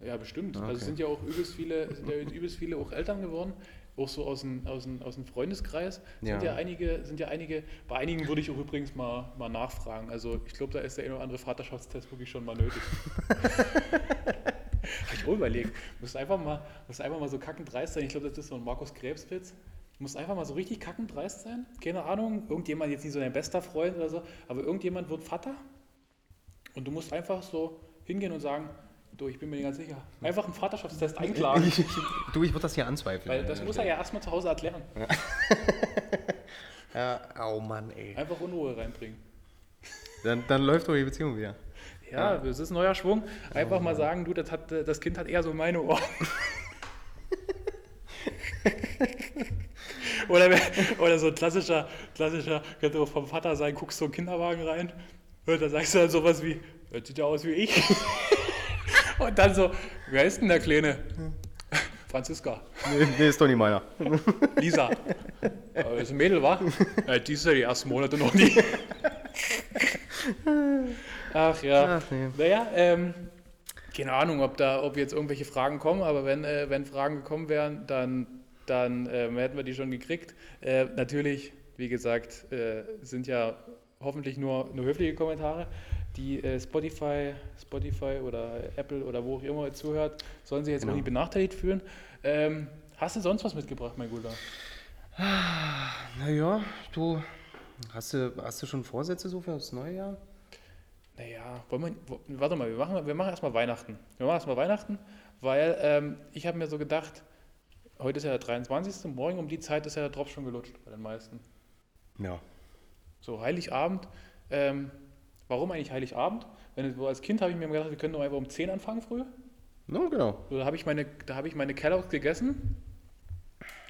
Ja, bestimmt. Okay. Also es sind ja auch übelst viele, sind ja übelst viele auch Eltern geworden, auch so aus dem, aus dem, aus dem Freundeskreis. Sind ja. ja einige, sind ja einige, bei einigen würde ich auch übrigens mal, mal nachfragen. Also ich glaube, da ist der eine oder andere Vaterschaftstest wirklich schon mal nötig. Habe ich auch überlegt. Muss einfach mal, muss einfach mal so kackend dreist sein. Ich glaube, das ist so ein Markus Krebswitz. Muss einfach mal so richtig kackend dreist sein. Keine Ahnung, irgendjemand jetzt nicht so dein bester Freund oder so, aber irgendjemand wird Vater. Und du musst einfach so hingehen und sagen, Du, ich bin mir nicht ganz sicher. Einfach einen Vaterschaftstest einklagen. du, ich würde das hier anzweifeln. Weil das muss er ja erstmal zu Hause erklären. Ja. ja, oh Mann, ey. Einfach Unruhe reinbringen. Dann, dann läuft doch die Beziehung wieder. Ja, das ist ein neuer Schwung. Einfach oh, mal sagen, du, das, hat, das Kind hat eher so meine Ohren. oder, oder so ein klassischer, klassischer, könnte auch vom Vater sein, guckst so einen Kinderwagen rein und dann sagst du dann sowas wie, das sieht ja aus wie ich. Und dann so, wer ist denn der Kleine? Franziska. Nee, nee, ist doch nicht meiner. Lisa. Das ist ein Mädel, wa? Ja, die ist ja die ersten Monate noch nie. Ach ja. Ach, nee. Naja, ähm, keine Ahnung, ob da, ob jetzt irgendwelche Fragen kommen, aber wenn, äh, wenn Fragen gekommen wären, dann, dann äh, hätten wir die schon gekriegt. Äh, natürlich, wie gesagt, äh, sind ja hoffentlich nur, nur höfliche Kommentare die äh, Spotify, Spotify oder Apple oder wo auch immer zuhört, sollen sich jetzt genau. auch nicht benachteiligt fühlen. Ähm, hast du sonst was mitgebracht, mein Guter? Naja, du hast, du, hast du schon Vorsätze so für das neue Jahr? Naja, wollen wir, warte mal, wir machen, wir machen erstmal Weihnachten. Wir machen erstmal Weihnachten, weil ähm, ich habe mir so gedacht, heute ist ja der 23. Morgen um die Zeit ist ja der Drops schon gelutscht bei den meisten. Ja. So, Heiligabend. Ähm, Warum eigentlich Heiligabend? Wenn, als Kind habe ich mir gedacht, wir können doch einfach um 10 anfangen früh. No, genau. So, da habe ich meine, da habe ich meine Kelloggs gegessen.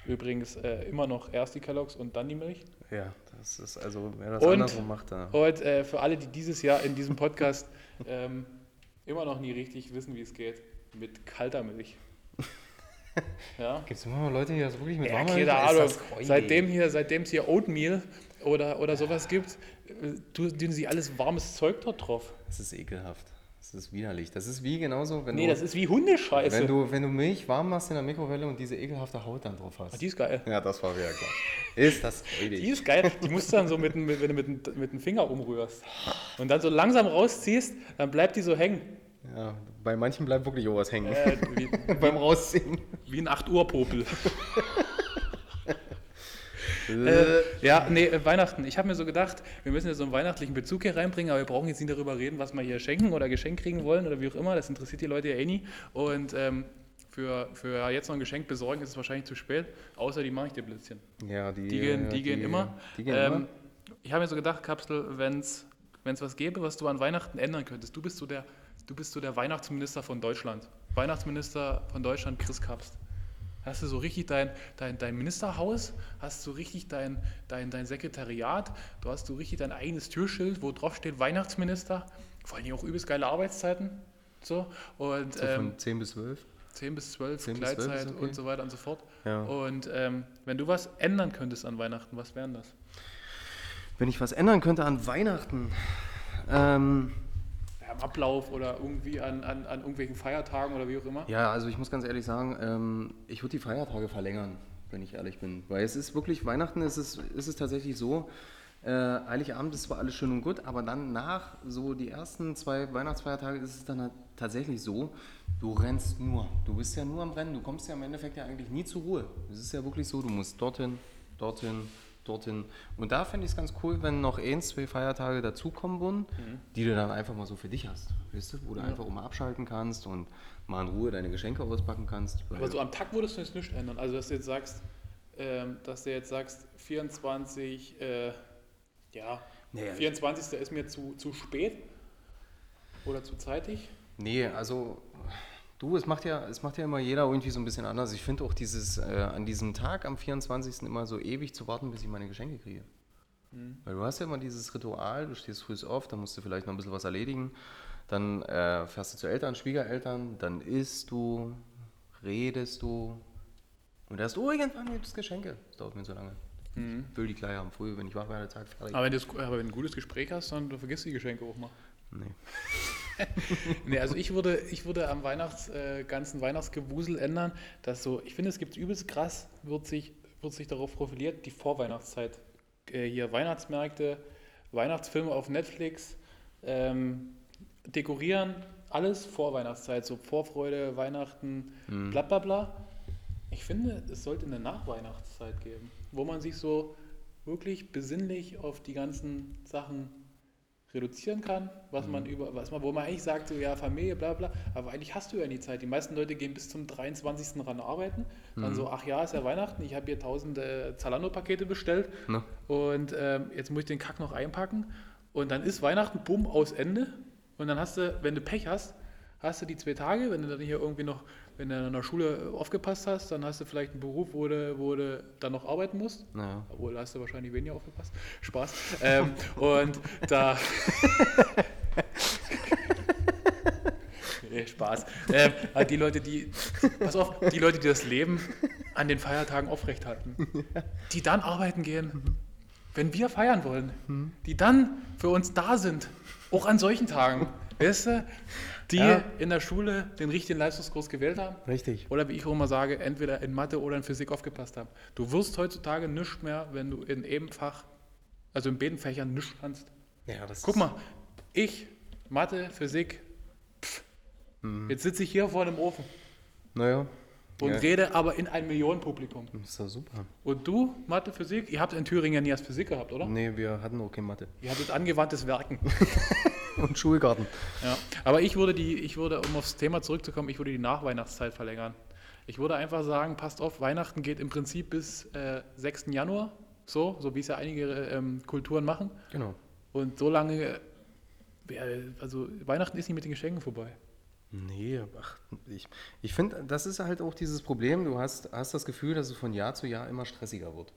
Übrigens äh, immer noch erst die Kelloggs und dann die Milch. Ja, das ist also, wer das und, andersrum macht, dann. Und äh, für alle, die dieses Jahr in diesem Podcast ähm, immer noch nie richtig wissen, wie es geht, mit kalter Milch. ja. Gibt es immer noch Leute, die das wirklich mit ja, warmer Milch? Keine Ahnung. Seitdem hier, seitdem es hier Oatmeal oder, oder sowas gibt, tun sie alles warmes Zeug dort drauf. Das ist ekelhaft. Das ist widerlich. Das ist wie genauso, wenn nee, du. das ist wie Hundescheiße. Wenn du, wenn du Milch warm machst in der Mikrowelle und diese ekelhafte Haut dann drauf hast. Ah, die ist geil. Ja, das war wieder klar. Ist das räudig. Die ist geil. Die musst du dann so, mit, mit, wenn du mit, mit dem Finger umrührst und dann so langsam rausziehst, dann bleibt die so hängen. Ja, bei manchen bleibt wirklich auch was hängen. Äh, wie, Beim Rausziehen. Wie ein 8-Uhr-Popel. äh, ja, nee, äh, Weihnachten. Ich habe mir so gedacht, wir müssen ja so einen weihnachtlichen Bezug hier reinbringen, aber wir brauchen jetzt nicht darüber reden, was wir hier schenken oder Geschenk kriegen wollen oder wie auch immer. Das interessiert die Leute ja eh nie. Und ähm, für, für jetzt noch ein Geschenk besorgen ist es wahrscheinlich zu spät, außer die mache ich dir Blitzchen. Ja, die, die gehen, die, die gehen immer. Die gehen ähm, immer. Ich habe mir so gedacht, Kapsel, wenn es was gäbe, was du an Weihnachten ändern könntest. Du bist so der, du bist so der Weihnachtsminister von Deutschland. Weihnachtsminister von Deutschland, Chris Kapst. Hast du so richtig dein, dein, dein Ministerhaus, hast du richtig dein, dein, dein Sekretariat, du hast so richtig dein eigenes Türschild, wo drauf steht Weihnachtsminister, vor allem auch übelst geile Arbeitszeiten. So, und, so von ähm, 10 bis 12? 10 bis 12, 10 Gleitzeit bis 12 okay. und so weiter und so fort. Ja. Und ähm, wenn du was ändern könntest an Weihnachten, was wären das? Wenn ich was ändern könnte an Weihnachten, ähm, am Ablauf oder irgendwie an, an, an irgendwelchen Feiertagen oder wie auch immer? Ja, also ich muss ganz ehrlich sagen, ähm, ich würde die Feiertage verlängern, wenn ich ehrlich bin. Weil es ist wirklich, Weihnachten ist es, ist es tatsächlich so, äh, Heiligabend ist zwar alles schön und gut, aber dann nach so die ersten zwei Weihnachtsfeiertage ist es dann halt tatsächlich so, du rennst nur. Du bist ja nur am Rennen, du kommst ja im Endeffekt ja eigentlich nie zur Ruhe. Es ist ja wirklich so, du musst dorthin, dorthin, dorthin. Und da fände ich es ganz cool, wenn noch ein, zwei Feiertage dazukommen würden, mhm. die du dann einfach mal so für dich hast. Weißt du, wo du ja. einfach mal abschalten kannst und mal in Ruhe deine Geschenke auspacken kannst. Aber so am Tag würdest du jetzt nichts ändern. Also, dass du jetzt sagst, ähm, dass du jetzt sagst, 24, äh, ja, naja. 24. ist mir zu, zu spät. Oder zu zeitig? Nee, also du, es macht ja, es macht ja immer jeder irgendwie so ein bisschen anders. Ich finde auch dieses, äh, an diesem Tag am 24. immer so ewig zu warten, bis ich meine Geschenke kriege. Mhm. Weil du hast ja immer dieses Ritual, du stehst früh auf, dann musst du vielleicht noch ein bisschen was erledigen. Dann äh, fährst du zu Eltern, Schwiegereltern, dann isst du, redest du. Und erst, oh, irgendwann gibt es Geschenke. Das dauert mir so lange. Mhm. Ich will die gleich haben, früh, wenn ich wach werde, Tag fertig. Aber wenn, du, aber wenn du ein gutes Gespräch hast, dann du vergisst die Geschenke auch mal. Nee. nee, also ich würde, ich würde am Weihnachts, äh, ganzen Weihnachtsgewusel ändern, dass so, ich finde, es gibt übelst krass, wird sich, wird sich darauf profiliert, die Vorweihnachtszeit. Äh, hier Weihnachtsmärkte, Weihnachtsfilme auf Netflix, ähm, dekorieren, alles vor Weihnachtszeit, so Vorfreude, Weihnachten, mhm. bla bla bla. Ich finde, es sollte eine Nachweihnachtszeit geben, wo man sich so wirklich besinnlich auf die ganzen Sachen reduzieren kann, was mhm. man über, was man, wo man eigentlich sagt, so ja, Familie, bla bla, aber eigentlich hast du ja nie Zeit. Die meisten Leute gehen bis zum 23. ran arbeiten, dann mhm. so, ach ja, ist ja Weihnachten, ich habe hier tausende Zalando-Pakete bestellt no. und ähm, jetzt muss ich den Kack noch einpacken und dann ist Weihnachten, bumm, aus Ende und dann hast du, wenn du Pech hast, hast du die zwei Tage, wenn du dann hier irgendwie noch, wenn du in der Schule aufgepasst hast, dann hast du vielleicht einen Beruf, wo du, wo du dann noch arbeiten musst. Ja. Obwohl, da hast du wahrscheinlich weniger aufgepasst. Spaß. ähm, und da. nee, Spaß. Ähm, halt die Leute, die, pass auf, die Leute, die das Leben an den Feiertagen aufrecht halten, die dann arbeiten gehen, wenn wir feiern wollen, mhm. die dann für uns da sind, auch an solchen Tagen. Weißt du, die ja. in der Schule den richtigen Leistungskurs gewählt haben. Richtig. Oder wie ich auch immer sage, entweder in Mathe oder in Physik aufgepasst haben. Du wirst heutzutage nichts mehr, wenn du in eben Fach, also in beiden Fächern nichts kannst. Ja, das Guck mal, ich, Mathe, Physik, pff, mhm. jetzt sitze ich hier vor einem Ofen. Naja. Und ja. rede aber in ein Millionenpublikum. Das ist doch super. Und du, Mathe, Physik? Ihr habt in Thüringen ja nie als Physik gehabt, oder? Nee, wir hatten auch keine Mathe. Ihr hattet angewandtes Werken. und Schulgarten. Ja, aber ich würde die, ich würde, um aufs Thema zurückzukommen, ich würde die Nachweihnachtszeit verlängern. Ich würde einfach sagen, passt auf, Weihnachten geht im Prinzip bis äh, 6. Januar, so, so wie es ja einige ähm, Kulturen machen. Genau. Und so lange, äh, also Weihnachten ist nicht mit den Geschenken vorbei. Nee, ach, ich, ich finde, das ist halt auch dieses Problem. Du hast, hast das Gefühl, dass es von Jahr zu Jahr immer stressiger wird.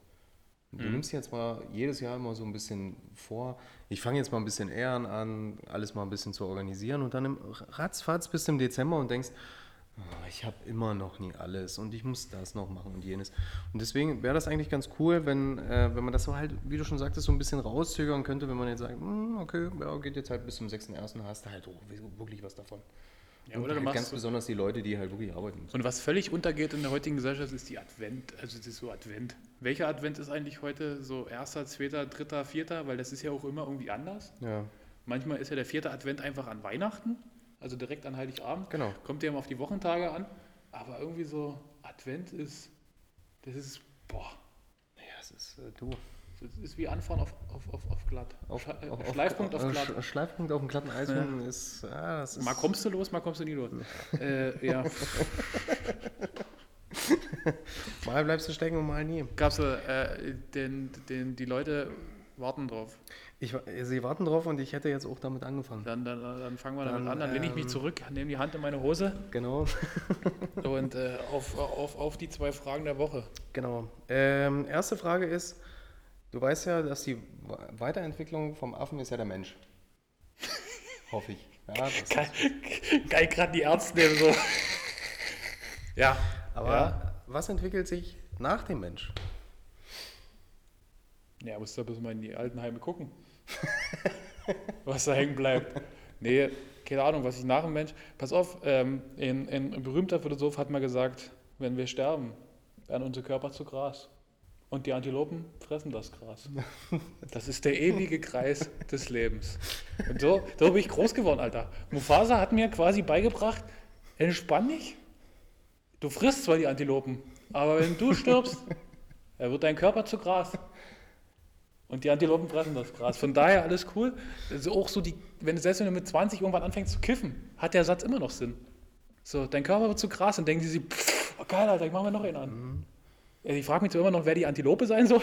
Du mhm. nimmst jetzt mal jedes Jahr immer so ein bisschen vor, ich fange jetzt mal ein bisschen eher an, alles mal ein bisschen zu organisieren und dann im ratzfatz bis zum Dezember und denkst, oh, ich habe immer noch nie alles und ich muss das noch machen und jenes. Und deswegen wäre das eigentlich ganz cool, wenn, äh, wenn man das so halt, wie du schon sagtest, so ein bisschen rauszögern könnte, wenn man jetzt sagt, hm, okay, ja, geht jetzt halt bis zum 6.1. hast du halt oh, wirklich was davon. Ja, oder und halt ganz besonders die Leute, die halt wirklich arbeiten müssen. Und was völlig untergeht in der heutigen Gesellschaft, ist die Advent. Also das ist so Advent. Welcher Advent ist eigentlich heute? So erster, zweiter, dritter, vierter? Weil das ist ja auch immer irgendwie anders. Ja. Manchmal ist ja der vierte Advent einfach an Weihnachten, also direkt an Heiligabend. Genau. Kommt ja immer auf die Wochentage an. Aber irgendwie so Advent ist, das ist, boah. Naja, es ist, äh, du, das ist wie Anfahren auf, auf, auf, auf glatt. Auf, auf, Schleifpunkt auf, glatt. Schleifpunkt auf dem glatten Eis ja. ist, ah, ist, Mal kommst du los, mal kommst du nie los. äh, ja. mal bleibst du stecken und mal nie. Gab's äh, den, den, die Leute warten drauf. Ich, sie warten drauf und ich hätte jetzt auch damit angefangen. Dann, dann, dann fangen wir dann, damit an. Dann lehne ich mich ähm, zurück, nehme die Hand in meine Hose. Genau. und äh, auf, auf, auf die zwei Fragen der Woche. Genau. Ähm, erste Frage ist, Du weißt ja, dass die Weiterentwicklung vom Affen ist ja der Mensch. Hoffe ich. Ja, geil, geil gerade die Ärzte nehmen so. ja. Aber ja. was entwickelt sich nach dem Mensch? Ja, musst du ein bisschen mal in die Altenheime gucken. was da hängen bleibt. Nee, keine Ahnung, was ich nach dem Mensch. Pass auf, ähm, ein, ein berühmter Philosoph hat mal gesagt, wenn wir sterben, werden unsere Körper zu Gras. Und die Antilopen fressen das Gras. Das ist der ewige Kreis des Lebens. Und so, so bin ich groß geworden, Alter. Mufasa hat mir quasi beigebracht, entspann dich. Du frisst zwar die Antilopen, aber wenn du stirbst, wird dein Körper zu Gras. Und die Antilopen fressen das Gras. Von daher alles cool. Also auch so die, wenn du selbst wenn du mit 20 irgendwann anfängst zu kiffen, hat der Satz immer noch Sinn. So, dein Körper wird zu Gras und denken sie sich, oh geil, Alter, ich mach mir noch einen an. Mhm. Ich frage mich zwar immer noch, wer die Antilope sein soll.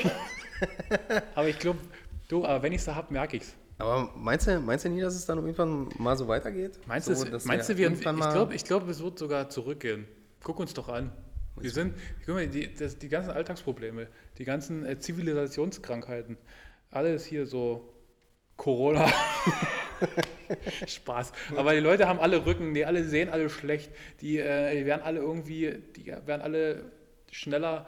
aber ich glaube, du, aber wenn ich es da habe, merke ich es. Aber meinst du, meinst du nie, dass es dann irgendwann mal so weitergeht? Meinst, so, es, meinst du, wir, ich glaube, ich glaub, es wird sogar zurückgehen. Guck uns doch an. Wir sind, guck mal, die, das, die ganzen Alltagsprobleme, die ganzen äh, Zivilisationskrankheiten, alles hier so Corona. Spaß. Aber die Leute haben alle Rücken, die alle sehen alle schlecht, die, äh, die werden alle irgendwie, die werden alle schneller,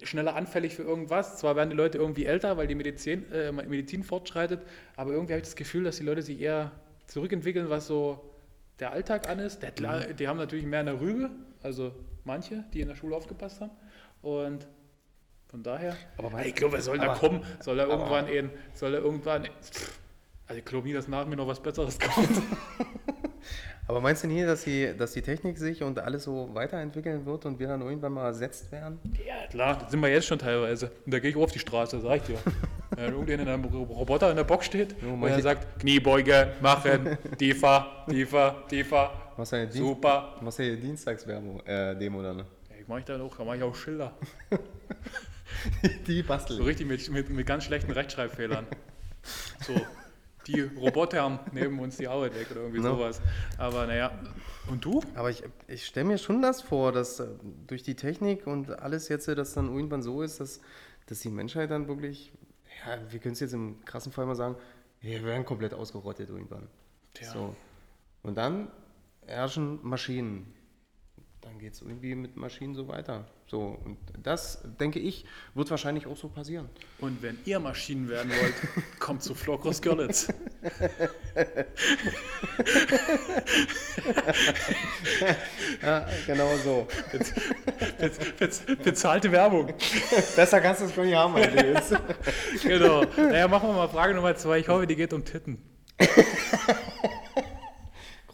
schneller anfällig für irgendwas. Zwar werden die Leute irgendwie älter, weil die Medizin, äh, Medizin fortschreitet, aber irgendwie habe ich das Gefühl, dass die Leute sich eher zurückentwickeln, was so der Alltag an ist. Der, mhm. Die haben natürlich mehr eine Rübe, also manche, die in der Schule aufgepasst haben. Und von daher, aber ich glaube, wer soll da kommen? Soll er irgendwann in, soll er irgendwann, also ich glaube nie, dass nach mir noch was Besseres kommt. aber meinst du nie, dass die, dass die Technik sich und alles so weiterentwickeln wird und wir dann irgendwann mal ersetzt werden? Ja, klar, das sind wir jetzt schon teilweise. Und da gehe ich auf die Straße, sag ich dir. Wenn irgendjemand in einem Roboter in der Box steht und er sagt, Kniebeuge, machen, tiefer, tiefer, tiefer. Was ja Super. Was ja Dienstagsdemo äh, Demo dann? Ja, ich mache ich dann auch, da mache ich auch Schilder. die basteln. So richtig mit, mit, mit ganz schlechten Rechtschreibfehlern. So, die Roboter nehmen uns die Arbeit weg oder irgendwie no. sowas. Aber naja, und du? Aber ich, ich stelle mir schon das vor, dass äh, durch die Technik und alles jetzt, dass dann irgendwann so ist, dass, dass die Menschheit dann wirklich, ja, wir können es jetzt im krassen Fall mal sagen, wir werden komplett ausgerottet irgendwann. Ja. So. Und dann herrschen Maschinen. Dann geht es irgendwie mit Maschinen so weiter. So, und das, denke ich, wird wahrscheinlich auch so passieren. Und wenn ihr Maschinen werden wollt, kommt zu Florkos Görlitz. ja, genau so. Bez, bez, bez, bezahlte Werbung. Besser kannst du es gar nicht haben, als Genau. Naja, machen wir mal Frage Nummer zwei. Ich hoffe, die geht um Titten.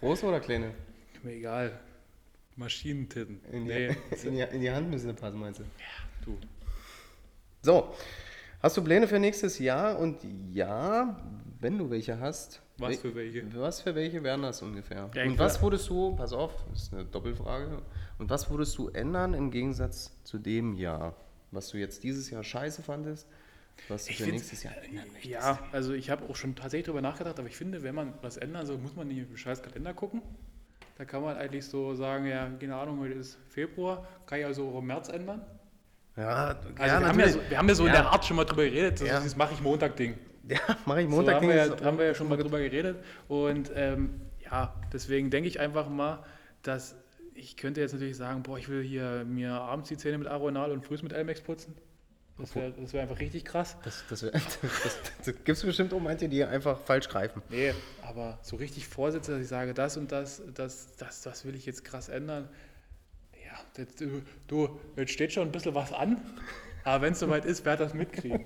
Große oder kleine? Mir egal. Maschinentitten. In die, nee. in, die, in die Hand müssen sie passen, meinst du? Ja, du. So, hast du Pläne für nächstes Jahr? Und ja, wenn du welche hast. Was für welche? Was für welche wären das ungefähr? Ja, und was würdest du, pass auf, das ist eine Doppelfrage, und was würdest du ändern im Gegensatz zu dem Jahr? Was du jetzt dieses Jahr scheiße fandest, was ich für nächstes Jahr ändern möchtest? Ja, also ich habe auch schon tatsächlich darüber nachgedacht, aber ich finde, wenn man was ändern soll, muss man nicht im scheiß Kalender gucken. Da kann man eigentlich so sagen, ja, keine Ahnung, heute ist Februar, kann ich also auch im März ändern. Ja, also ja, wir, haben ja so, wir haben ja so ja. in der Art schon mal drüber geredet, das, ja. das mache ich Montag-Ding. Ja, mache ich Montag-Ding. So, haben, wir ja, haben wir ja schon mal drüber geredet. Und ähm, ja, deswegen denke ich einfach mal, dass ich könnte jetzt natürlich sagen, boah, ich will hier mir abends die Zähne mit Aronal und frühs mit Elmex putzen. Das wäre wär einfach richtig krass. Das, das, das, das gibt es bestimmt auch manche, die einfach falsch greifen. Nee, aber so richtig Vorsitze, dass ich sage, das und das, das, das, das will ich jetzt krass ändern. Ja, das, du, jetzt steht schon ein bisschen was an, aber wenn es soweit ist, wer das mitkriegen.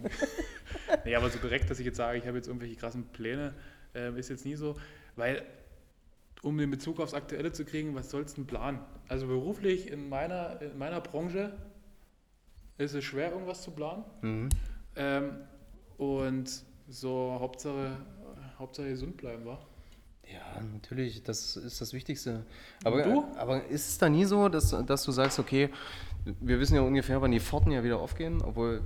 nee, aber so direkt, dass ich jetzt sage, ich habe jetzt irgendwelche krassen Pläne, äh, ist jetzt nie so, weil um den Bezug aufs Aktuelle zu kriegen, was sollst du denn planen? Also beruflich in meiner, in meiner Branche ist es schwer, irgendwas zu planen. Mhm. Ähm, und so Hauptsache, Hauptsache gesund bleiben, war. Ja, natürlich, das ist das Wichtigste. Aber, du? aber ist es da nie so, dass, dass du sagst, okay, wir wissen ja ungefähr, wann die Pforten ja wieder aufgehen, obwohl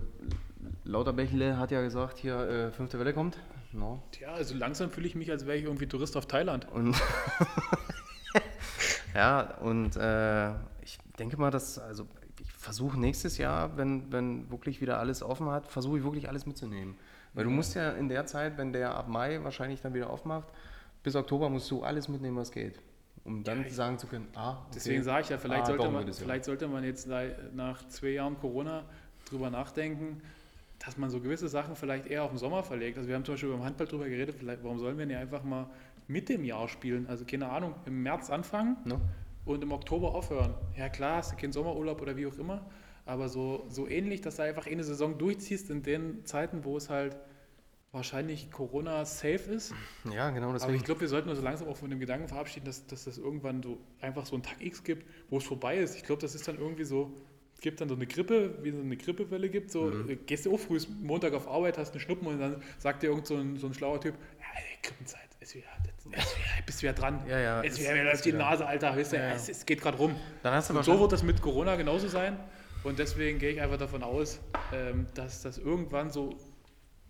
Lauterbächle hat ja gesagt, hier äh, fünfte Welle kommt. No. Tja, also langsam fühle ich mich, als wäre ich irgendwie Tourist auf Thailand. Und ja, und äh, ich denke mal, dass, also versuche nächstes Jahr, wenn, wenn wirklich wieder alles offen hat, versuche ich wirklich alles mitzunehmen. Weil du musst ja in der Zeit, wenn der ab Mai wahrscheinlich dann wieder aufmacht, bis Oktober musst du alles mitnehmen, was geht. Um dann ja, sagen zu können, ah, okay, Deswegen sage ich ja, vielleicht, ah, sollte, man, vielleicht sollte man jetzt nach zwei Jahren Corona drüber nachdenken, dass man so gewisse Sachen vielleicht eher auf den Sommer verlegt. Also wir haben zum Beispiel beim Handball drüber geredet, warum sollen wir nicht einfach mal mit dem Jahr spielen? Also keine Ahnung, im März anfangen no und im Oktober aufhören. Ja klar, hast du keinen Sommerurlaub oder wie auch immer, aber so, so ähnlich, dass du einfach eine Saison durchziehst in den Zeiten, wo es halt wahrscheinlich Corona safe ist. Ja, genau. Deswegen. Aber ich glaube, wir sollten uns langsam auch von dem Gedanken verabschieden, dass, dass das irgendwann so einfach so ein Tag X gibt, wo es vorbei ist. Ich glaube, das ist dann irgendwie so, es gibt dann so eine Grippe, wie so eine Grippewelle gibt. So, mhm. Äh, gehst du auch früh Montag auf Arbeit, hast eine Schnuppen und dann sagt dir irgend so ein, so ein schlauer Typ, ja, Grippenzeit ist wieder, bist wieder dran. Ja, ja. Wieder, mir läuft die Nase, Alter. Weißt du, ja, ja. Es, es, geht gerade rum. Dann hast du und so wird das mit Corona genauso sein. Und deswegen gehe ich einfach davon aus, ähm, dass das irgendwann so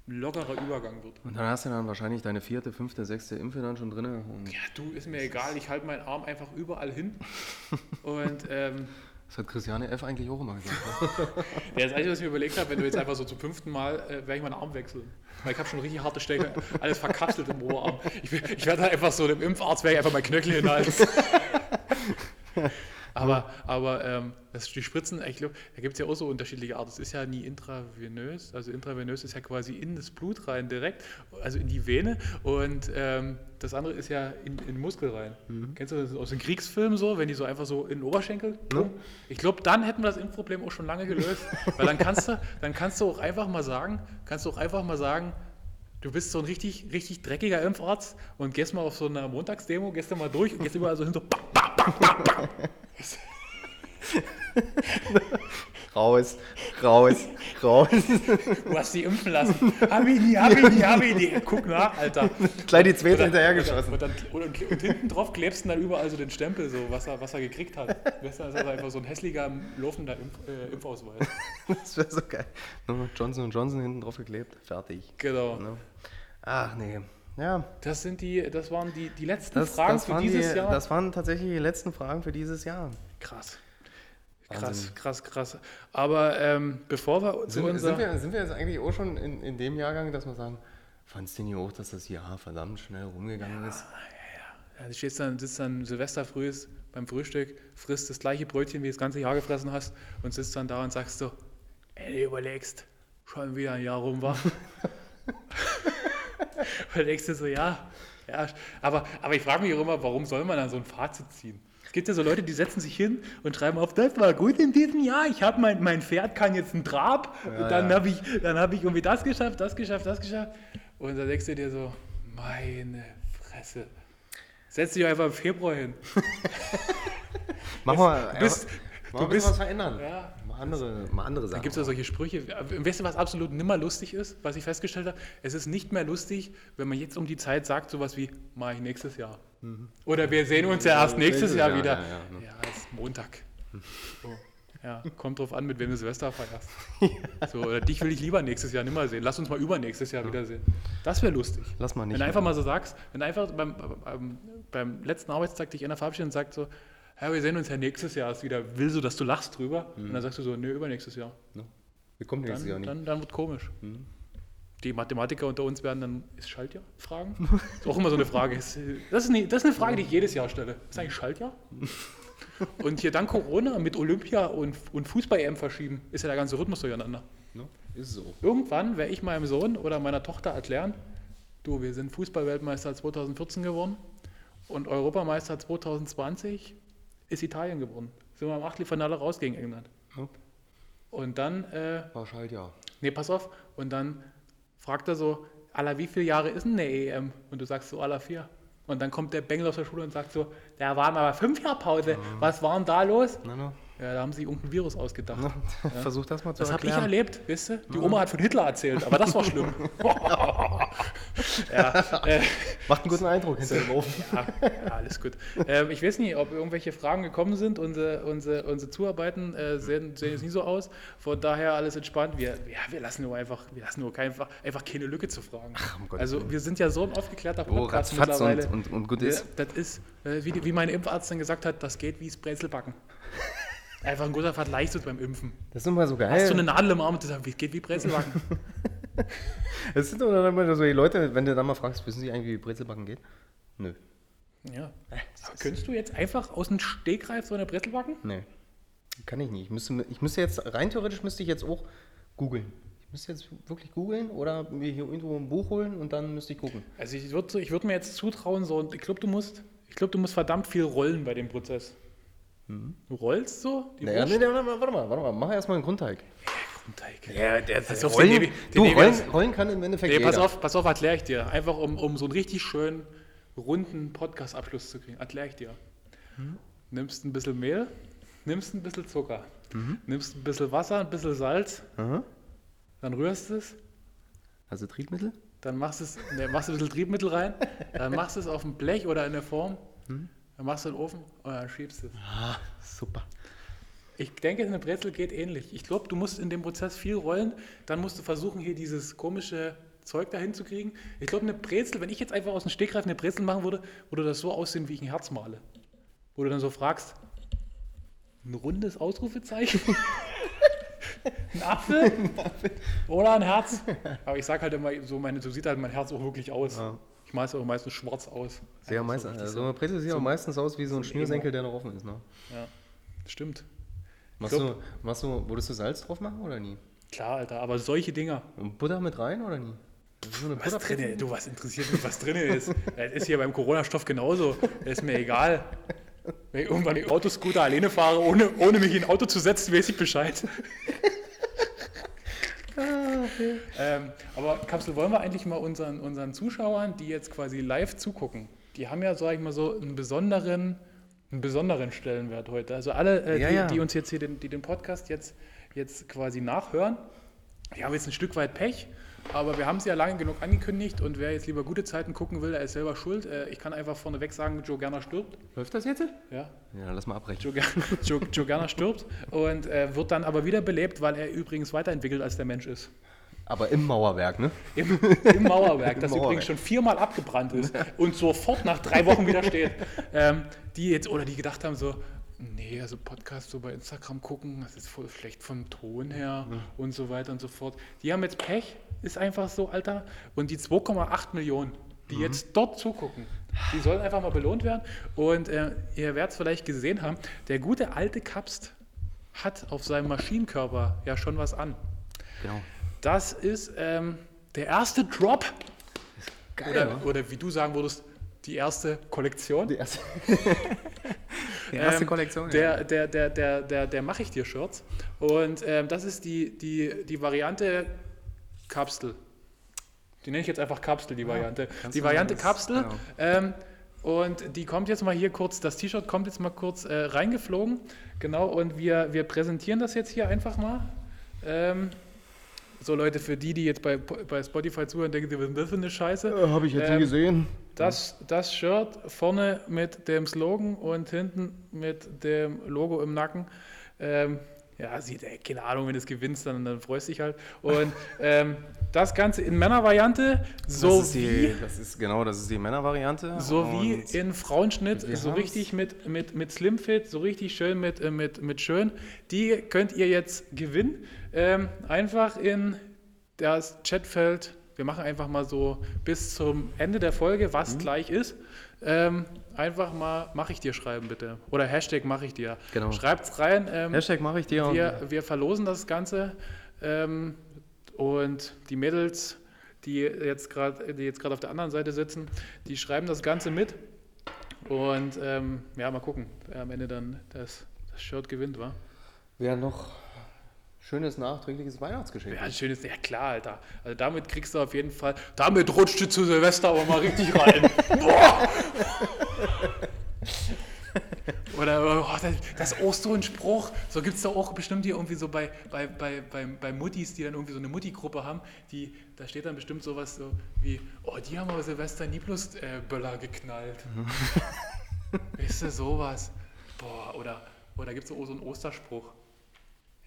lockerer Übergang wird. Und dann hast du dann wahrscheinlich deine vierte, fünfte, sechste Impfe dann schon drin. Ja, du, ist mir egal, ich halte meinen Arm einfach überall hin. Und ähm, das hat Christiane F. eigentlich auch immer gesagt. ja, das Einzige, was ich mir überlegt habe, wenn du jetzt einfach so zum fünften Mal, äh, werde ich meinen Arm wechseln. Weil ich habe schon richtig harte Stellen, alles verkapselt im Oberarm. Ich, ich werde halt einfach so dem Impfarzt, werde ich einfach mein Knöchel hinhalten. Aber, aber ähm, das, die Spritzen, ich glaube, da gibt es ja auch so unterschiedliche Arten. Es ist ja nie intravenös. Also intravenös ist ja quasi in das Blut rein direkt, also in die Vene. Und ähm, das andere ist ja in, in den Muskel rein. Mhm. Kennst du das aus den Kriegsfilmen so, wenn die so einfach so in den Oberschenkel? Ja. Ich glaube, dann hätten wir das Impfproblem auch schon lange gelöst. weil dann kannst du, dann kannst du auch einfach mal sagen, kannst du auch einfach mal sagen, Du bist so ein richtig, richtig dreckiger Impfarzt und gehst mal auf so eine Montagsdemo, gehst da mal durch und gehst überall so hin so. raus, raus, raus. Du hast die impfen lassen. Hab ich nie, hab ich nie, hab ich nie. Guck nach, Alter. Gleich die zweite hinterhergeschossen. Und, und, und, und, hinten drauf klebst du dann überall so den Stempel, so, was, er, was er gekriegt hat. Das ist also einfach so ein hässlicher, laufender Impf, äh, Impfausweis. Das wäre so geil. Nur Johnson Johnson hinten drauf geklebt, fertig. Genau. Ach nee. Ja. Das sind die, das waren die, die letzten das, Fragen das für dieses die, Jahr. Das waren tatsächlich die letzten Fragen für dieses Jahr. Krass. Krass, Wahnsinn. krass, krass. Aber ähm, bevor wir sind, zu unser... Sind wir, sind wir jetzt eigentlich auch schon in, in dem Jahrgang, dass wir sagen, fandst du nicht auch, dass das Jahr verdammt schnell rumgegangen ja, ist? Ja, ja. Du stehst dann, sitzt dann Silvester früh beim Frühstück, frisst das gleiche Brötchen, wie du das ganze Jahr gefressen hast und sitzt dann da und sagst so, ey, du überlegst, schon wieder ein Jahr rum war. und denkst du so, ja, ja, aber, aber ich frage mich auch immer, warum soll man dann so ein Fazit ziehen? Es gibt ja so Leute, die setzen sich hin und schreiben auf, das war gut in diesem Jahr, ich habe mein, mein Pferd kann jetzt einen Trab, ja, und dann ja. habe ich, hab ich irgendwie das geschafft, das geschafft, das geschafft. Und dann denkst du dir so, meine Fresse. Setz dich einfach im Februar hin. Mach mal, du bist, du bist was verändern. Ja, andere, mal andere Sachen. Dann gibt es ja solche Sprüche. Weißt du, was absolut nimmer lustig ist, was ich festgestellt habe? Es ist nicht mehr lustig, wenn man jetzt um die Zeit sagt, sowas wie, mache ich nächstes Jahr. Mhm. Oder wir sehen uns ja erst nächstes Jahr wieder. Ja, ja, ja, es ist Montag. So. Ja, kommt drauf an, mit wem du Silvester feierst. So, oder dich will ich lieber nächstes Jahr nimmer sehen. Lass uns mal übernächstes Jahr ja. wiedersehen. Das wäre lustig. Lass mal nicht. Wenn du einfach mal so sagst, wenn du einfach beim, beim, beim letzten Arbeitstag dich einer verabschiedet und sagt so, ja, wir sehen uns ja nächstes Jahr erst wieder, will so, dass du lachst drüber. Mhm. Und dann sagst du so, nee, übernächstes Jahr. No. Wir kommen nächstes dann, Jahr nicht. Dann, dann wird komisch. Mhm die Mathematiker unter uns werden dann, ist Schaltjahr fragen? Das ist auch immer so eine Frage. Das ist eine, das ist eine Frage, die ich jedes Jahr stelle. Ist eigentlich Schaltjahr? Und hier dann Corona mit Olympia und, und Fußball-EM verschieben, ist ja der ganze Rhythmus durcheinander. No, ist so. Irgendwann werde ich meinem Sohn oder meiner Tochter erklären, du, wir sind Fußball-Weltmeister 2014 geworden und Europameister 2020 ist Italien geworden. Sind wir im Achtelfinale raus gegen England. No. Und dann... Äh, War Schaltjahr. Nee, pass auf. Und dann fragt er so, aller wie viele Jahre ist denn eine EM? Und du sagst so, aller vier. Und dann kommt der Bengel aus der Schule und sagt so, da waren aber fünf Jahre Pause. Ja. Was war denn da los? Na, na. Ja, da haben sie irgendein Virus ausgedacht. Na, ja. Versuch das mal zu Das habe ich erlebt, wisst ihr? Die Oma hat von Hitler erzählt, aber das war schlimm. ja, äh, Macht einen guten Eindruck hinter dem Ofen. Ja, ja alles gut. Äh, ich weiß nicht, ob irgendwelche Fragen gekommen sind. Unsere, unsere, unsere Zuarbeiten äh, sehen, sehen jetzt nicht so aus. Von daher alles entspannt. Wir, ja, wir lassen nur einfach, wir lassen nur kein, einfach keine Lücke zu fragen. Ach, um also wir sind ja so ein aufgeklärter oh, Podcast oh, mittlerweile. Und, und, und gut ist. das ist, äh, wie, wie meine Impfarztin gesagt hat, das geht wie das Brezelbacken. Einfach ein guter Vergleich so beim Impfen. Das ist immer so geil. Hast du eine Nadel im Arm und das geht wie Brezelbacken. Es sind dann immer so die Leute, wenn du dann mal fragst, wissen sie eigentlich, wie Brezelbacken geht? Nö. Ja. könntest du jetzt einfach aus dem Stegreif so eine Brezel backen? Nee. Kann ich nicht. Ich müsste, ich müsste jetzt, rein theoretisch müsste ich jetzt auch googeln. Ich müsste jetzt wirklich googeln oder mir hier irgendwo ein Buch holen und dann müsste ich gucken. Also ich würde ich würd mir jetzt zutrauen, so, ich glaube, du musst, ich glaube, du musst verdammt viel rollen bei dem Prozess. Mhm. Du rollst so? Die naja, nee, nee, warte mal, warte mal, warte mal, mach erstmal einen Grundteig. Grundteig. Ja, der ist auf Rollen, den, den, du, Rollen, Rollen kann im Endeffekt nee, pass auf, pass auf, erkläre ich dir. Einfach um, um so einen richtig schönen, runden Podcast-Abschluss zu kriegen. Erkläre ich dir. Mhm. Nimmst ein bisschen Mehl, nimmst ein bisschen Zucker, mhm. nimmst ein bisschen Wasser, ein bisschen Salz, mhm. dann rührst es. Also Triebmittel? Dann machst, es, ne, machst du ein bisschen Triebmittel rein, dann machst du es auf dem Blech oder in der Form. Mhm. Dann machst du den Ofen und dann schiebst du es. Ah, super. Ich denke, eine Brezel geht ähnlich. Ich glaube, du musst in dem Prozess viel rollen. Dann musst du versuchen, hier dieses komische Zeug dahin zu kriegen. Ich glaube, eine Brezel, wenn ich jetzt einfach aus dem Stegreif eine Brezel machen würde, würde das so aussehen, wie ich ein Herz male. Wo du dann so fragst, ein rundes Ausrufezeichen? ein Apfel? Oder ein Herz? Aber ich sage halt immer so, meine, so sieht halt mein Herz auch wirklich aus. Ja. Ich mache es auch meistens schwarz aus. Sehr also meistens, so also Brezel sieht so, auch meistens aus wie so ein so Schnürsenkel, der noch offen ist. Ne? Ja, stimmt. Machst, glaub, du, machst du, würdest du Salz drauf machen oder nie? Klar, Alter, aber solche Dinger. Und Butter mit rein oder nie? So was drin Du, was interessiert mich, was drin ist? Das ist hier beim Corona-Stoff genauso. Das ist mir egal. Wenn ich irgendwann den Autoscooter alleine fahre, ohne, ohne mich in ein Auto zu setzen, weiß ich Bescheid. Ähm, aber Kapsel, wollen wir eigentlich mal unseren, unseren Zuschauern, die jetzt quasi live zugucken, die haben ja, sag ich mal so, einen besonderen, einen besonderen Stellenwert heute. Also alle, äh, ja, die, ja. die, uns jetzt hier den, die den Podcast jetzt, jetzt quasi nachhören, die haben jetzt ein Stück weit Pech, aber wir haben es ja lange genug angekündigt und wer jetzt lieber gute Zeiten gucken will, der ist selber schuld. Äh, ich kann einfach vorneweg sagen, Joe Gerner stirbt. Läuft das jetzt? Ja. Ja, lass mal abbrechen. Joe, Joe, Joe Gerner stirbt und äh, wird dann aber wieder belebt, weil er übrigens weiterentwickelt als der Mensch ist. Aber im Mauerwerk, ne? Im, im Mauerwerk, Im das Mauerwerk. übrigens schon viermal abgebrannt ist und sofort nach drei Wochen wieder steht. Ähm, die jetzt, oder die gedacht haben so, Nee, also Podcast so bei Instagram gucken, das ist voll schlecht vom Ton her mhm. und so weiter und so fort. Die haben jetzt Pech, ist einfach so, Alter. Und die 2,8 Millionen, die mhm. jetzt dort zugucken, die sollen einfach mal belohnt werden. Und äh, ihr werdet es vielleicht gesehen haben, der gute alte Kapst hat auf seinem Maschinenkörper ja schon was an. Genau. Das ist ähm, der erste Drop. Geil, oder, oder wie du sagen würdest, die erste Kollektion. Die erste, die erste ähm, Kollektion, der, ja. Der, der, der, der, der mache ich dir Shirts. Und ähm, das ist die, die, die Variante Kapsel. Die nenne ich jetzt einfach Kapsel, die Variante. Ja, die Variante das, Kapsel. Genau. Ähm, und die kommt jetzt mal hier kurz, das T-Shirt kommt jetzt mal kurz äh, reingeflogen. Genau, und wir, wir präsentieren das jetzt hier einfach mal. Ähm, so Leute, für die, die jetzt bei, bei Spotify zuhören, denken sie, was ist das für eine Scheiße? Äh, Habe ich jetzt ähm, nie gesehen. Das, das Shirt vorne mit dem Slogan und hinten mit dem Logo im Nacken. Ähm, ja, sieht, ey, keine Ahnung, wenn du es gewinnst, dann, dann freust du dich halt. Und ähm, das Ganze in Männervariante, so das wie. das ist genau, das ist die Männervariante. So wie in Frauenschnitt, so richtig mit, mit, mit Slimfit, so richtig schön mit, äh, mit, mit schön. Die könnt ihr jetzt gewinnen. Ähm, einfach in das Chatfeld. Wir machen einfach mal so bis zum Ende der Folge, was mhm. gleich ist. Ähm, einfach mal mache ich dir schreiben, bitte. Oder Hashtag mache ich dir. Genau. Schreibt's rein. Ähm, Hashtag mache ich dir. Wir, wir verlosen das Ganze. Ähm, und die Mädels, die jetzt gerade auf der anderen Seite sitzen, die schreiben das Ganze mit. Und ähm, ja, mal gucken, wer am Ende dann das, das Shirt gewinnt, war. Wer noch schönes nachträgliches Weihnachtsgeschenk. Ja, ein schönes, ja klar, Alter. Also damit kriegst du auf jeden Fall, damit rutscht du zu Silvester aber mal richtig rein. Boah! Oder oh, das, das so ein Spruch. So gibt es da auch bestimmt hier irgendwie so bei, bei, bei, bei, bei Muttis, die dann irgendwie so eine Mutti-Gruppe haben, die, da steht dann bestimmt sowas so wie, oh, die haben aber Silvester nie bloß äh, Böller geknallt. weißt du, sowas. Boah, oder, oder gibt es so einen Osterspruch.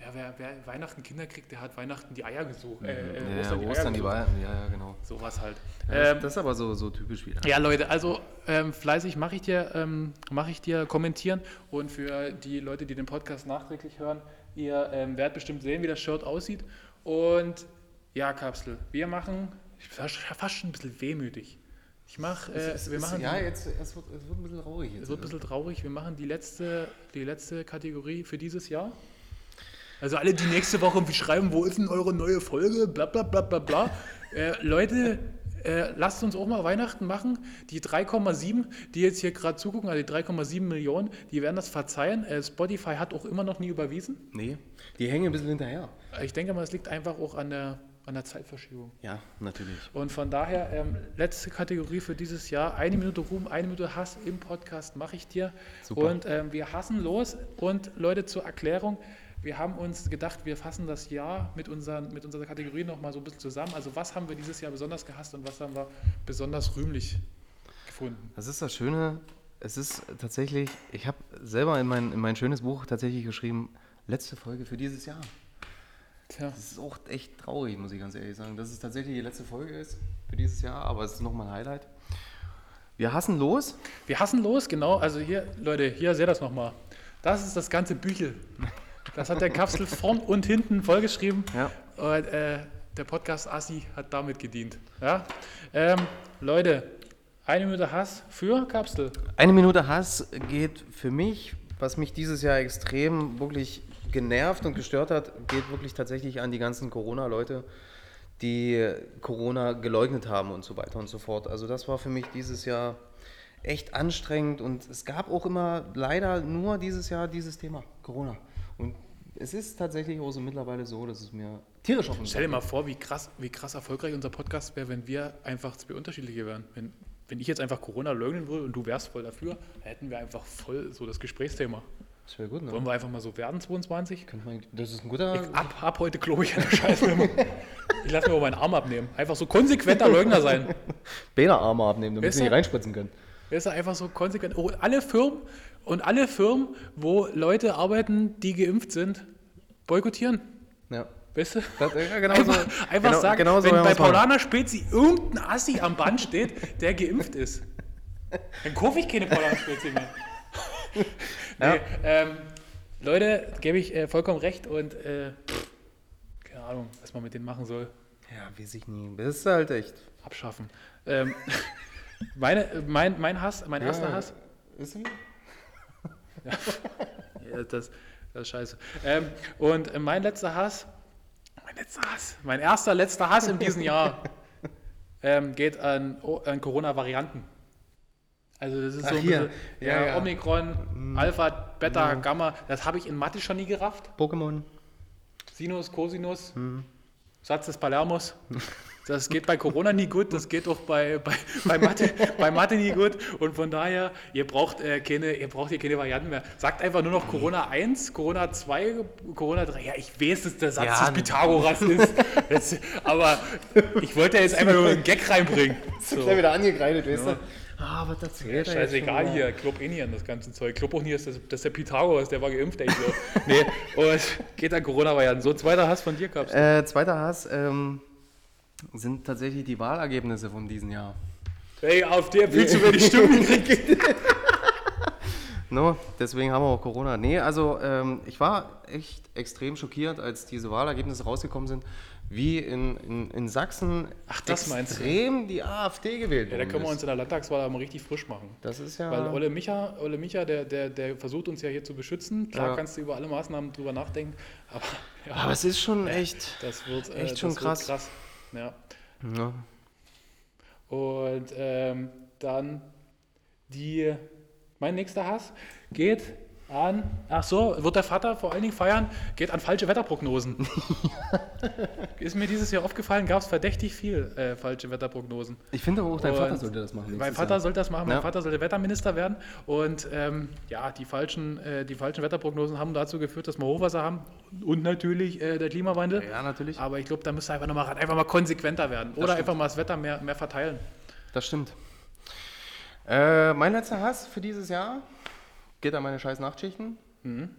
Ja, wer, wer, Weihnachten Kinder kriegt, der hat Weihnachten die Eier gesucht. Äh, äh, ja, Ostern, die, Ostern die Eier, ja, ja, genau. Sowas halt. Ja, ähm, das ist aber so, so typisch wieder. Ja, Leute, also ähm, fleißig mache ich, dir, ähm, mach ich dir kommentieren und für die Leute, die den Podcast nachträglich hören, ihr ähm, werdet bestimmt sehen, wie das Shirt aussieht. Und ja, Kapsel, wir machen, ich bin fast schon ein bisschen wehmütig. Ich mache, äh, wir machen. Ja, jetzt, es wird, es wird ein bisschen traurig. Jetzt, es wird ein bisschen traurig. Wir machen die letzte, die letzte Kategorie für dieses Jahr. Also alle, die nächste Woche irgendwie schreiben, wo ist denn eure neue Folge, bla bla bla bla bla. Äh, Leute, äh, lasst uns auch mal Weihnachten machen. Die 3,7, die jetzt hier gerade zugucken, also die 3,7 Millionen, die werden das verzeihen. Äh, Spotify hat auch immer noch nie überwiesen. Nee, die hängen ein bisschen hinterher. Ich denke mal, es liegt einfach auch an der, an der Zeitverschiebung. Ja, natürlich. Und von daher, ähm, letzte Kategorie für dieses Jahr, eine Minute Ruhm, eine Minute Hass im Podcast mache ich dir. Super. Und ähm, wir hassen los. Und Leute, zur Erklärung, wir haben uns gedacht, wir fassen das Jahr mit, unseren, mit unserer Kategorie nochmal so ein bisschen zusammen. Also was haben wir dieses Jahr besonders gehasst und was haben wir besonders rühmlich gefunden? Das ist das Schöne. Es ist tatsächlich, ich habe selber in mein, in mein schönes Buch tatsächlich geschrieben, letzte Folge für dieses Jahr. Tja. Das ist auch echt traurig, muss ich ganz ehrlich sagen, dass es tatsächlich die letzte Folge ist für dieses Jahr, aber es ist nochmal ein Highlight. Wir hassen los. Wir hassen los, genau. Also hier, Leute, hier seht das nochmal. Das ist das ganze Büchel. Das hat der Kapsel vorn und hinten vollgeschrieben. Ja. Und äh, der Podcast Assi hat damit gedient. Ja? Ähm, Leute, eine Minute Hass für Kapsel. Eine Minute Hass geht für mich, was mich dieses Jahr extrem wirklich genervt und gestört hat, geht wirklich tatsächlich an die ganzen Corona-Leute, die Corona geleugnet haben und so weiter und so fort. Also das war für mich dieses Jahr echt anstrengend und es gab auch immer leider nur dieses Jahr dieses Thema, Corona. Es ist tatsächlich auch so mittlerweile so, dass es mir tierisch auf den Stell dir mal vor, wie krass, wie krass erfolgreich unser Podcast wäre, wenn wir einfach zwei unterschiedliche wären. Wenn, wenn ich jetzt einfach Corona leugnen würde und du wärst voll dafür, hätten wir einfach voll so das Gesprächsthema. Das wäre gut, ne? Wollen wir einfach mal so werden, 22? Man, das ist ein guter. Ich, ab, ab heute glaube ich an der Scheiße. ich lasse mir mal meinen Arm abnehmen. Einfach so konsequenter Leugner sein. Bäderarme abnehmen, damit sie nicht reinspritzen können. ist einfach so konsequent. Oh, alle Firmen und alle Firmen, wo Leute arbeiten, die geimpft sind, boykottieren. Ja. Weißt du? Das, ja, genau einfach, so, einfach genau, sagen, genau so wenn bei Paulana Spezi irgendein Assi am Band steht, der geimpft ist, dann kaufe ich keine Paulana Spezi mehr. nee, ähm, Leute, gebe ich äh, vollkommen recht und äh, keine Ahnung, was man mit denen machen soll. Ja, weiß ich nie. Das ist halt echt. Abschaffen. Ähm, meine, mein, mein Hass, mein ja, erster Hass. Ist er? Ja. ja, das, das ist scheiße. Ähm, und mein letzter Hass, mein letzter Hass, mein erster letzter Hass in diesem Jahr ähm, geht an, an Corona-Varianten. Also das ist Ach, so ein bisschen, ja, ja, Omikron, mhm. Alpha, Beta. Gamma, das habe ich in Mathe schon nie gerafft. Pokémon. Sinus, Cosinus, mhm. Satz des Palermos. Das geht bei Corona nie gut, das geht auch bei, bei, bei, Mathe, bei Mathe nie gut. Und von daher, ihr braucht, äh, keine, ihr braucht hier keine Varianten mehr. Sagt einfach nur noch Corona 1, Corona 2, Corona 3. Ja, ich weiß, dass der Satz ja, des Pythagoras ist. Das, aber ich wollte jetzt einfach nur einen Gag reinbringen. So. Gleich wieder angekreidet, weißt ja. du? Ah, was dazu ja, Scheißegal hier, Club eh nie an das ganze Zeug. Club auch nie ist das, das ist der Pythagoras, der war geimpft, so. nee, und geht an Corona-Varianten. So, zweiter Hass von dir, Kapsel. Äh, zweiter Hass, ähm, sind tatsächlich die Wahlergebnisse von diesem Jahr. Hey, auf der viel zu wenig Stimmen gekriegt. no, deswegen haben wir auch Corona. Nee, also ähm, ich war echt extrem schockiert, als diese Wahlergebnisse rausgekommen sind, wie in, in, in Sachsen Ach, das extrem die AfD gewählt wurde. Ja, da können wir uns in der Landtagswahl mal richtig frisch machen. Das ist ja. Weil Olle Micha, Olle Micha der, der, der versucht uns ja hier zu beschützen. Klar ja. kannst du über alle Maßnahmen drüber nachdenken, aber. Ja, aber es ist schon echt. Das wird äh, echt schon krass. krass. Ja. ja. Und ähm, dann die, mein nächster Hass geht an, ach so, wird der Vater vor allen Dingen feiern, geht an falsche Wetterprognosen. Ist mir dieses Jahr aufgefallen, gab es verdächtig viel äh, falsche Wetterprognosen. Ich finde auch, dein und Vater sollte das machen. Mein Vater sollte das machen, mein ja. Vater sollte Wetterminister werden. Und ähm, ja, die falschen, äh, die falschen Wetterprognosen haben dazu geführt, dass wir Hochwasser haben und natürlich äh, der Klimawandel. Ja, natürlich. Aber ich glaube, da müsste einfach, noch mal, einfach mal konsequenter werden. Oder einfach mal das Wetter mehr, mehr verteilen. Das stimmt. Äh, mein letzter Hass für dieses Jahr geht an meine scheiß Nachtschichten. Mhm.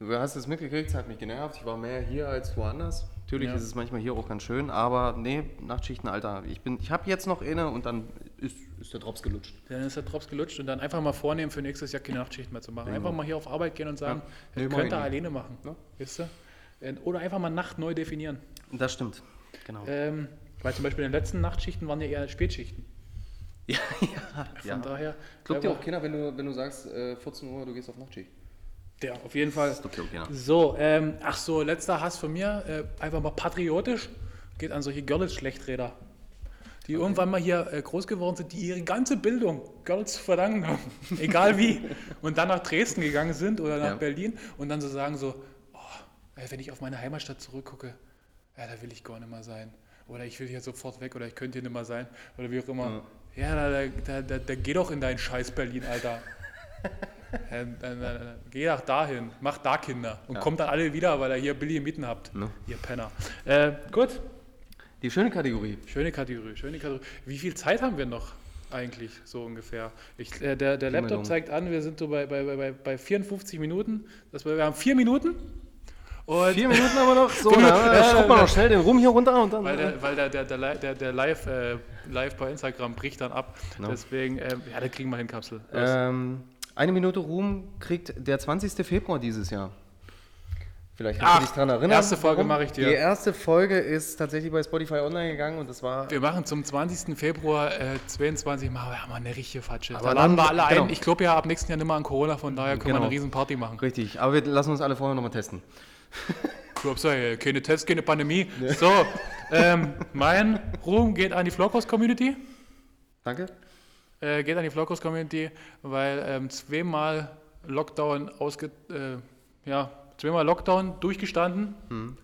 Du hast es mitgekriegt, es hat mich genervt. Ich war mehr hier als woanders. Natürlich ja. ist es manchmal hier auch ganz schön, aber nee, Nachtschichten, Alter. Ich, ich habe jetzt noch eine und dann ist, ist der Drops gelutscht. Dann ist der Drops gelutscht und dann einfach mal vornehmen, für nächstes Jahr keine Nachtschichten mehr zu machen. Einfach mal hier auf Arbeit gehen und sagen, ja. nee, könnt ihr alleine machen. Ja. Weißt du? Äh, oder einfach mal Nacht neu definieren. Das stimmt, genau. Ähm, weil zum Beispiel in den letzten Nachtschichten waren ja eher Spätschichten. Ja, ja. Von ja. daher. Glaubt dir auch keiner, wenn du, wenn du sagst, äh, 14 Uhr, du gehst auf Nachtschicht? Ja, auf jeden Fall. Das okay, okay, so, ähm, ach so, letzter Hass von mir, äh, einfach mal patriotisch, geht an solche Görlitz-Schlechträder, die okay. irgendwann mal hier äh, groß geworden sind, die ihre ganze Bildung Görlitz zu verdanken haben, egal wie, und dann nach Dresden gegangen sind oder nach ja. Berlin und dann so sagen so, oh, wenn ich auf meine Heimatstadt zurückgucke, ja, da will ich gar nicht mehr sein. Oder ich will hier sofort weg oder ich könnte hier nicht mehr sein oder wie auch immer. Ja. Da, da, da, da geh doch in dein Scheiß Berlin, Alter. ja, dann, dann, geh doch dahin, mach da Kinder und ja. kommt dann alle wieder, weil ihr hier billige Mieten habt, no. ihr Penner. Äh, gut. Die schöne Kategorie. Schöne Kategorie, schöne Kategorie. Wie viel Zeit haben wir noch eigentlich, so ungefähr? Ich, äh, der der Laptop zeigt an, wir sind so bei, bei, bei, bei 54 Minuten. Das, wir haben vier Minuten Und Vier Minuten haben wir noch. So, Genau. dann äh, schraubt man noch schnell den Rum hier runter und dann. weil der, weil der, der, der, der, der live, äh, live bei Instagram bricht dann ab. No. Deswegen, ähm, ja, da kriegen wir hin, Kapsel. Ähm, eine Minute Ruhm kriegt der 20. Februar dieses Jahr. Vielleicht kannst Ach, du dich dran erinnern. erste Folge mache ich dir. Die erste Folge ist tatsächlich bei Spotify online gegangen und das war. Wir machen zum 20. Februar äh, 22 machen wir ja mal eine richtige Fatsche. Aber da laden dann- wir alle genau. ein. Ich glaube ja ab nächsten Jahr nicht mehr an Corona, von daher können wir Genau. eine riesen Party machen. Richtig, aber wir lassen uns alle vorher nochmal testen. Ey, keine Tests, keine Pandemie. So, ähm, mein Ruhm geht an die Flowcross-Community. Danke. Äh, geht an die Flowcross-Community, weil ähm, zweimal Lockdown ausge... Äh, ja, zweimal Lockdown durchgestanden. Hm.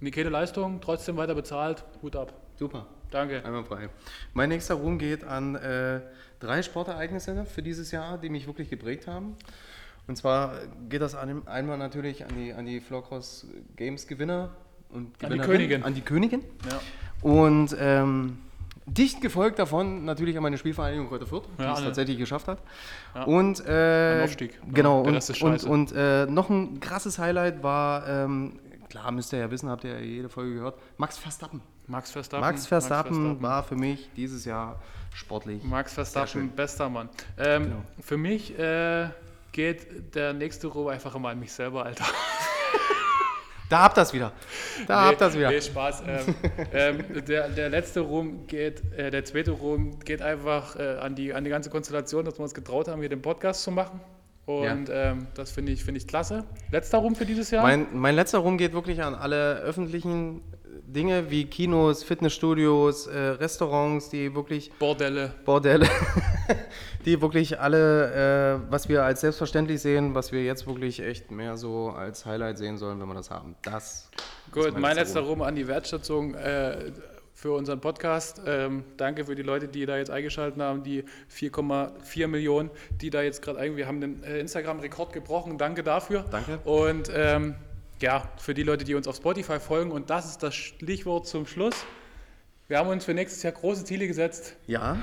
Nikete Leistung, trotzdem weiter bezahlt. Hut ab. Super. Danke. Einmal frei. Mein nächster Ruhm geht an äh, drei Sportereignisse für dieses Jahr, die mich wirklich geprägt haben. Und zwar geht das an, einmal natürlich an die, an die Flowcross Games Gewinner und An die Gewinnerin, Königin. An die Königin. Ja. Und ähm, dicht gefolgt davon natürlich an meine Spielvereinigung Kräuter Fürth, die Ja, es tatsächlich geschafft hat. Ja. Und äh, Aufstieg. Genau, Ja, und, und, und äh, noch ein krasses Highlight war, ähm, klar müsst ihr ja wissen, habt ihr ja jede Folge gehört, Max Verstappen. Max Verstappen. Max Verstappen, Verstappen. war für mich dieses Jahr sportlich. Max Verstappen, bester Mann. Ähm, Genau. Für mich äh, geht der nächste Ruhm einfach immer an mich selber, Alter. Da habt ihr wieder. Da habt ihr wieder. Nee, Spaß. Ähm, ähm, der, der letzte Ruhm geht, äh, der zweite Ruhm geht einfach äh, an, die, an die ganze Konstellation, dass wir uns getraut haben, hier den Podcast zu machen. Und ähm, das finde ich, finde ich klasse. Letzter Ruhm für dieses Jahr? Mein, mein letzter Rum geht wirklich an alle öffentlichen Dinge wie Kinos, Fitnessstudios, äh, Restaurants, die wirklich Bordelle. Bordelle, die wirklich alle, äh, was wir als selbstverständlich sehen, was wir jetzt wirklich echt mehr so als Highlight sehen sollen, wenn wir das haben. Das. Gut, mein letzter Ruhm. An die Wertschätzung äh, für unseren Podcast. Ähm, danke für die Leute, die da jetzt eingeschaltet haben, die 4,4 Millionen, die da jetzt gerade ein. Wir haben den äh, Instagram-Rekord gebrochen. Danke dafür. Danke. Und ähm, ja, für die Leute, die uns auf Spotify folgen. Und das ist das Stichwort zum Schluss. Wir haben uns für nächstes Jahr große Ziele gesetzt. Ja,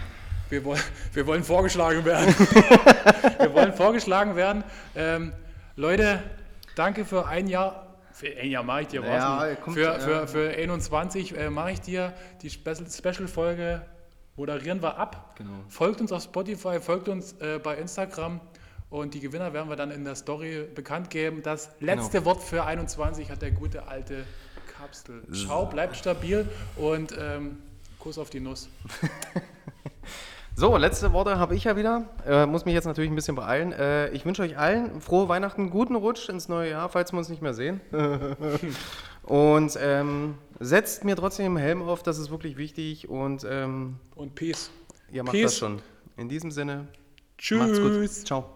Wir wollen, wir wollen vorgeschlagen werden. wir wollen vorgeschlagen werden. Ähm, Leute, danke für ein Jahr. Für ein Jahr mache ich dir was. Ja, kommt, für, ja. für, für 21 äh, mache ich dir die Special- Special-Folge. moderieren wir ab. Genau. Folgt uns auf Spotify, folgt uns äh, bei Instagram. Und die Gewinner werden wir dann in der Story bekannt geben. Das letzte Genau. Wort für 21 hat der gute alte Kapsel. Ciao, bleibt stabil und ähm, Kuss auf die Nuss. So, letzte Worte habe ich ja wieder. Äh, muss mich jetzt natürlich ein bisschen beeilen. Äh, ich wünsche euch allen frohe Weihnachten, guten Rutsch ins neue Jahr, falls wir uns nicht mehr sehen. und ähm, setzt mir trotzdem den Helm auf, das ist wirklich wichtig. Und ähm, Und Peace. ihr macht Peace. das schon. In diesem Sinne, Tschüss. macht's gut. Ciao.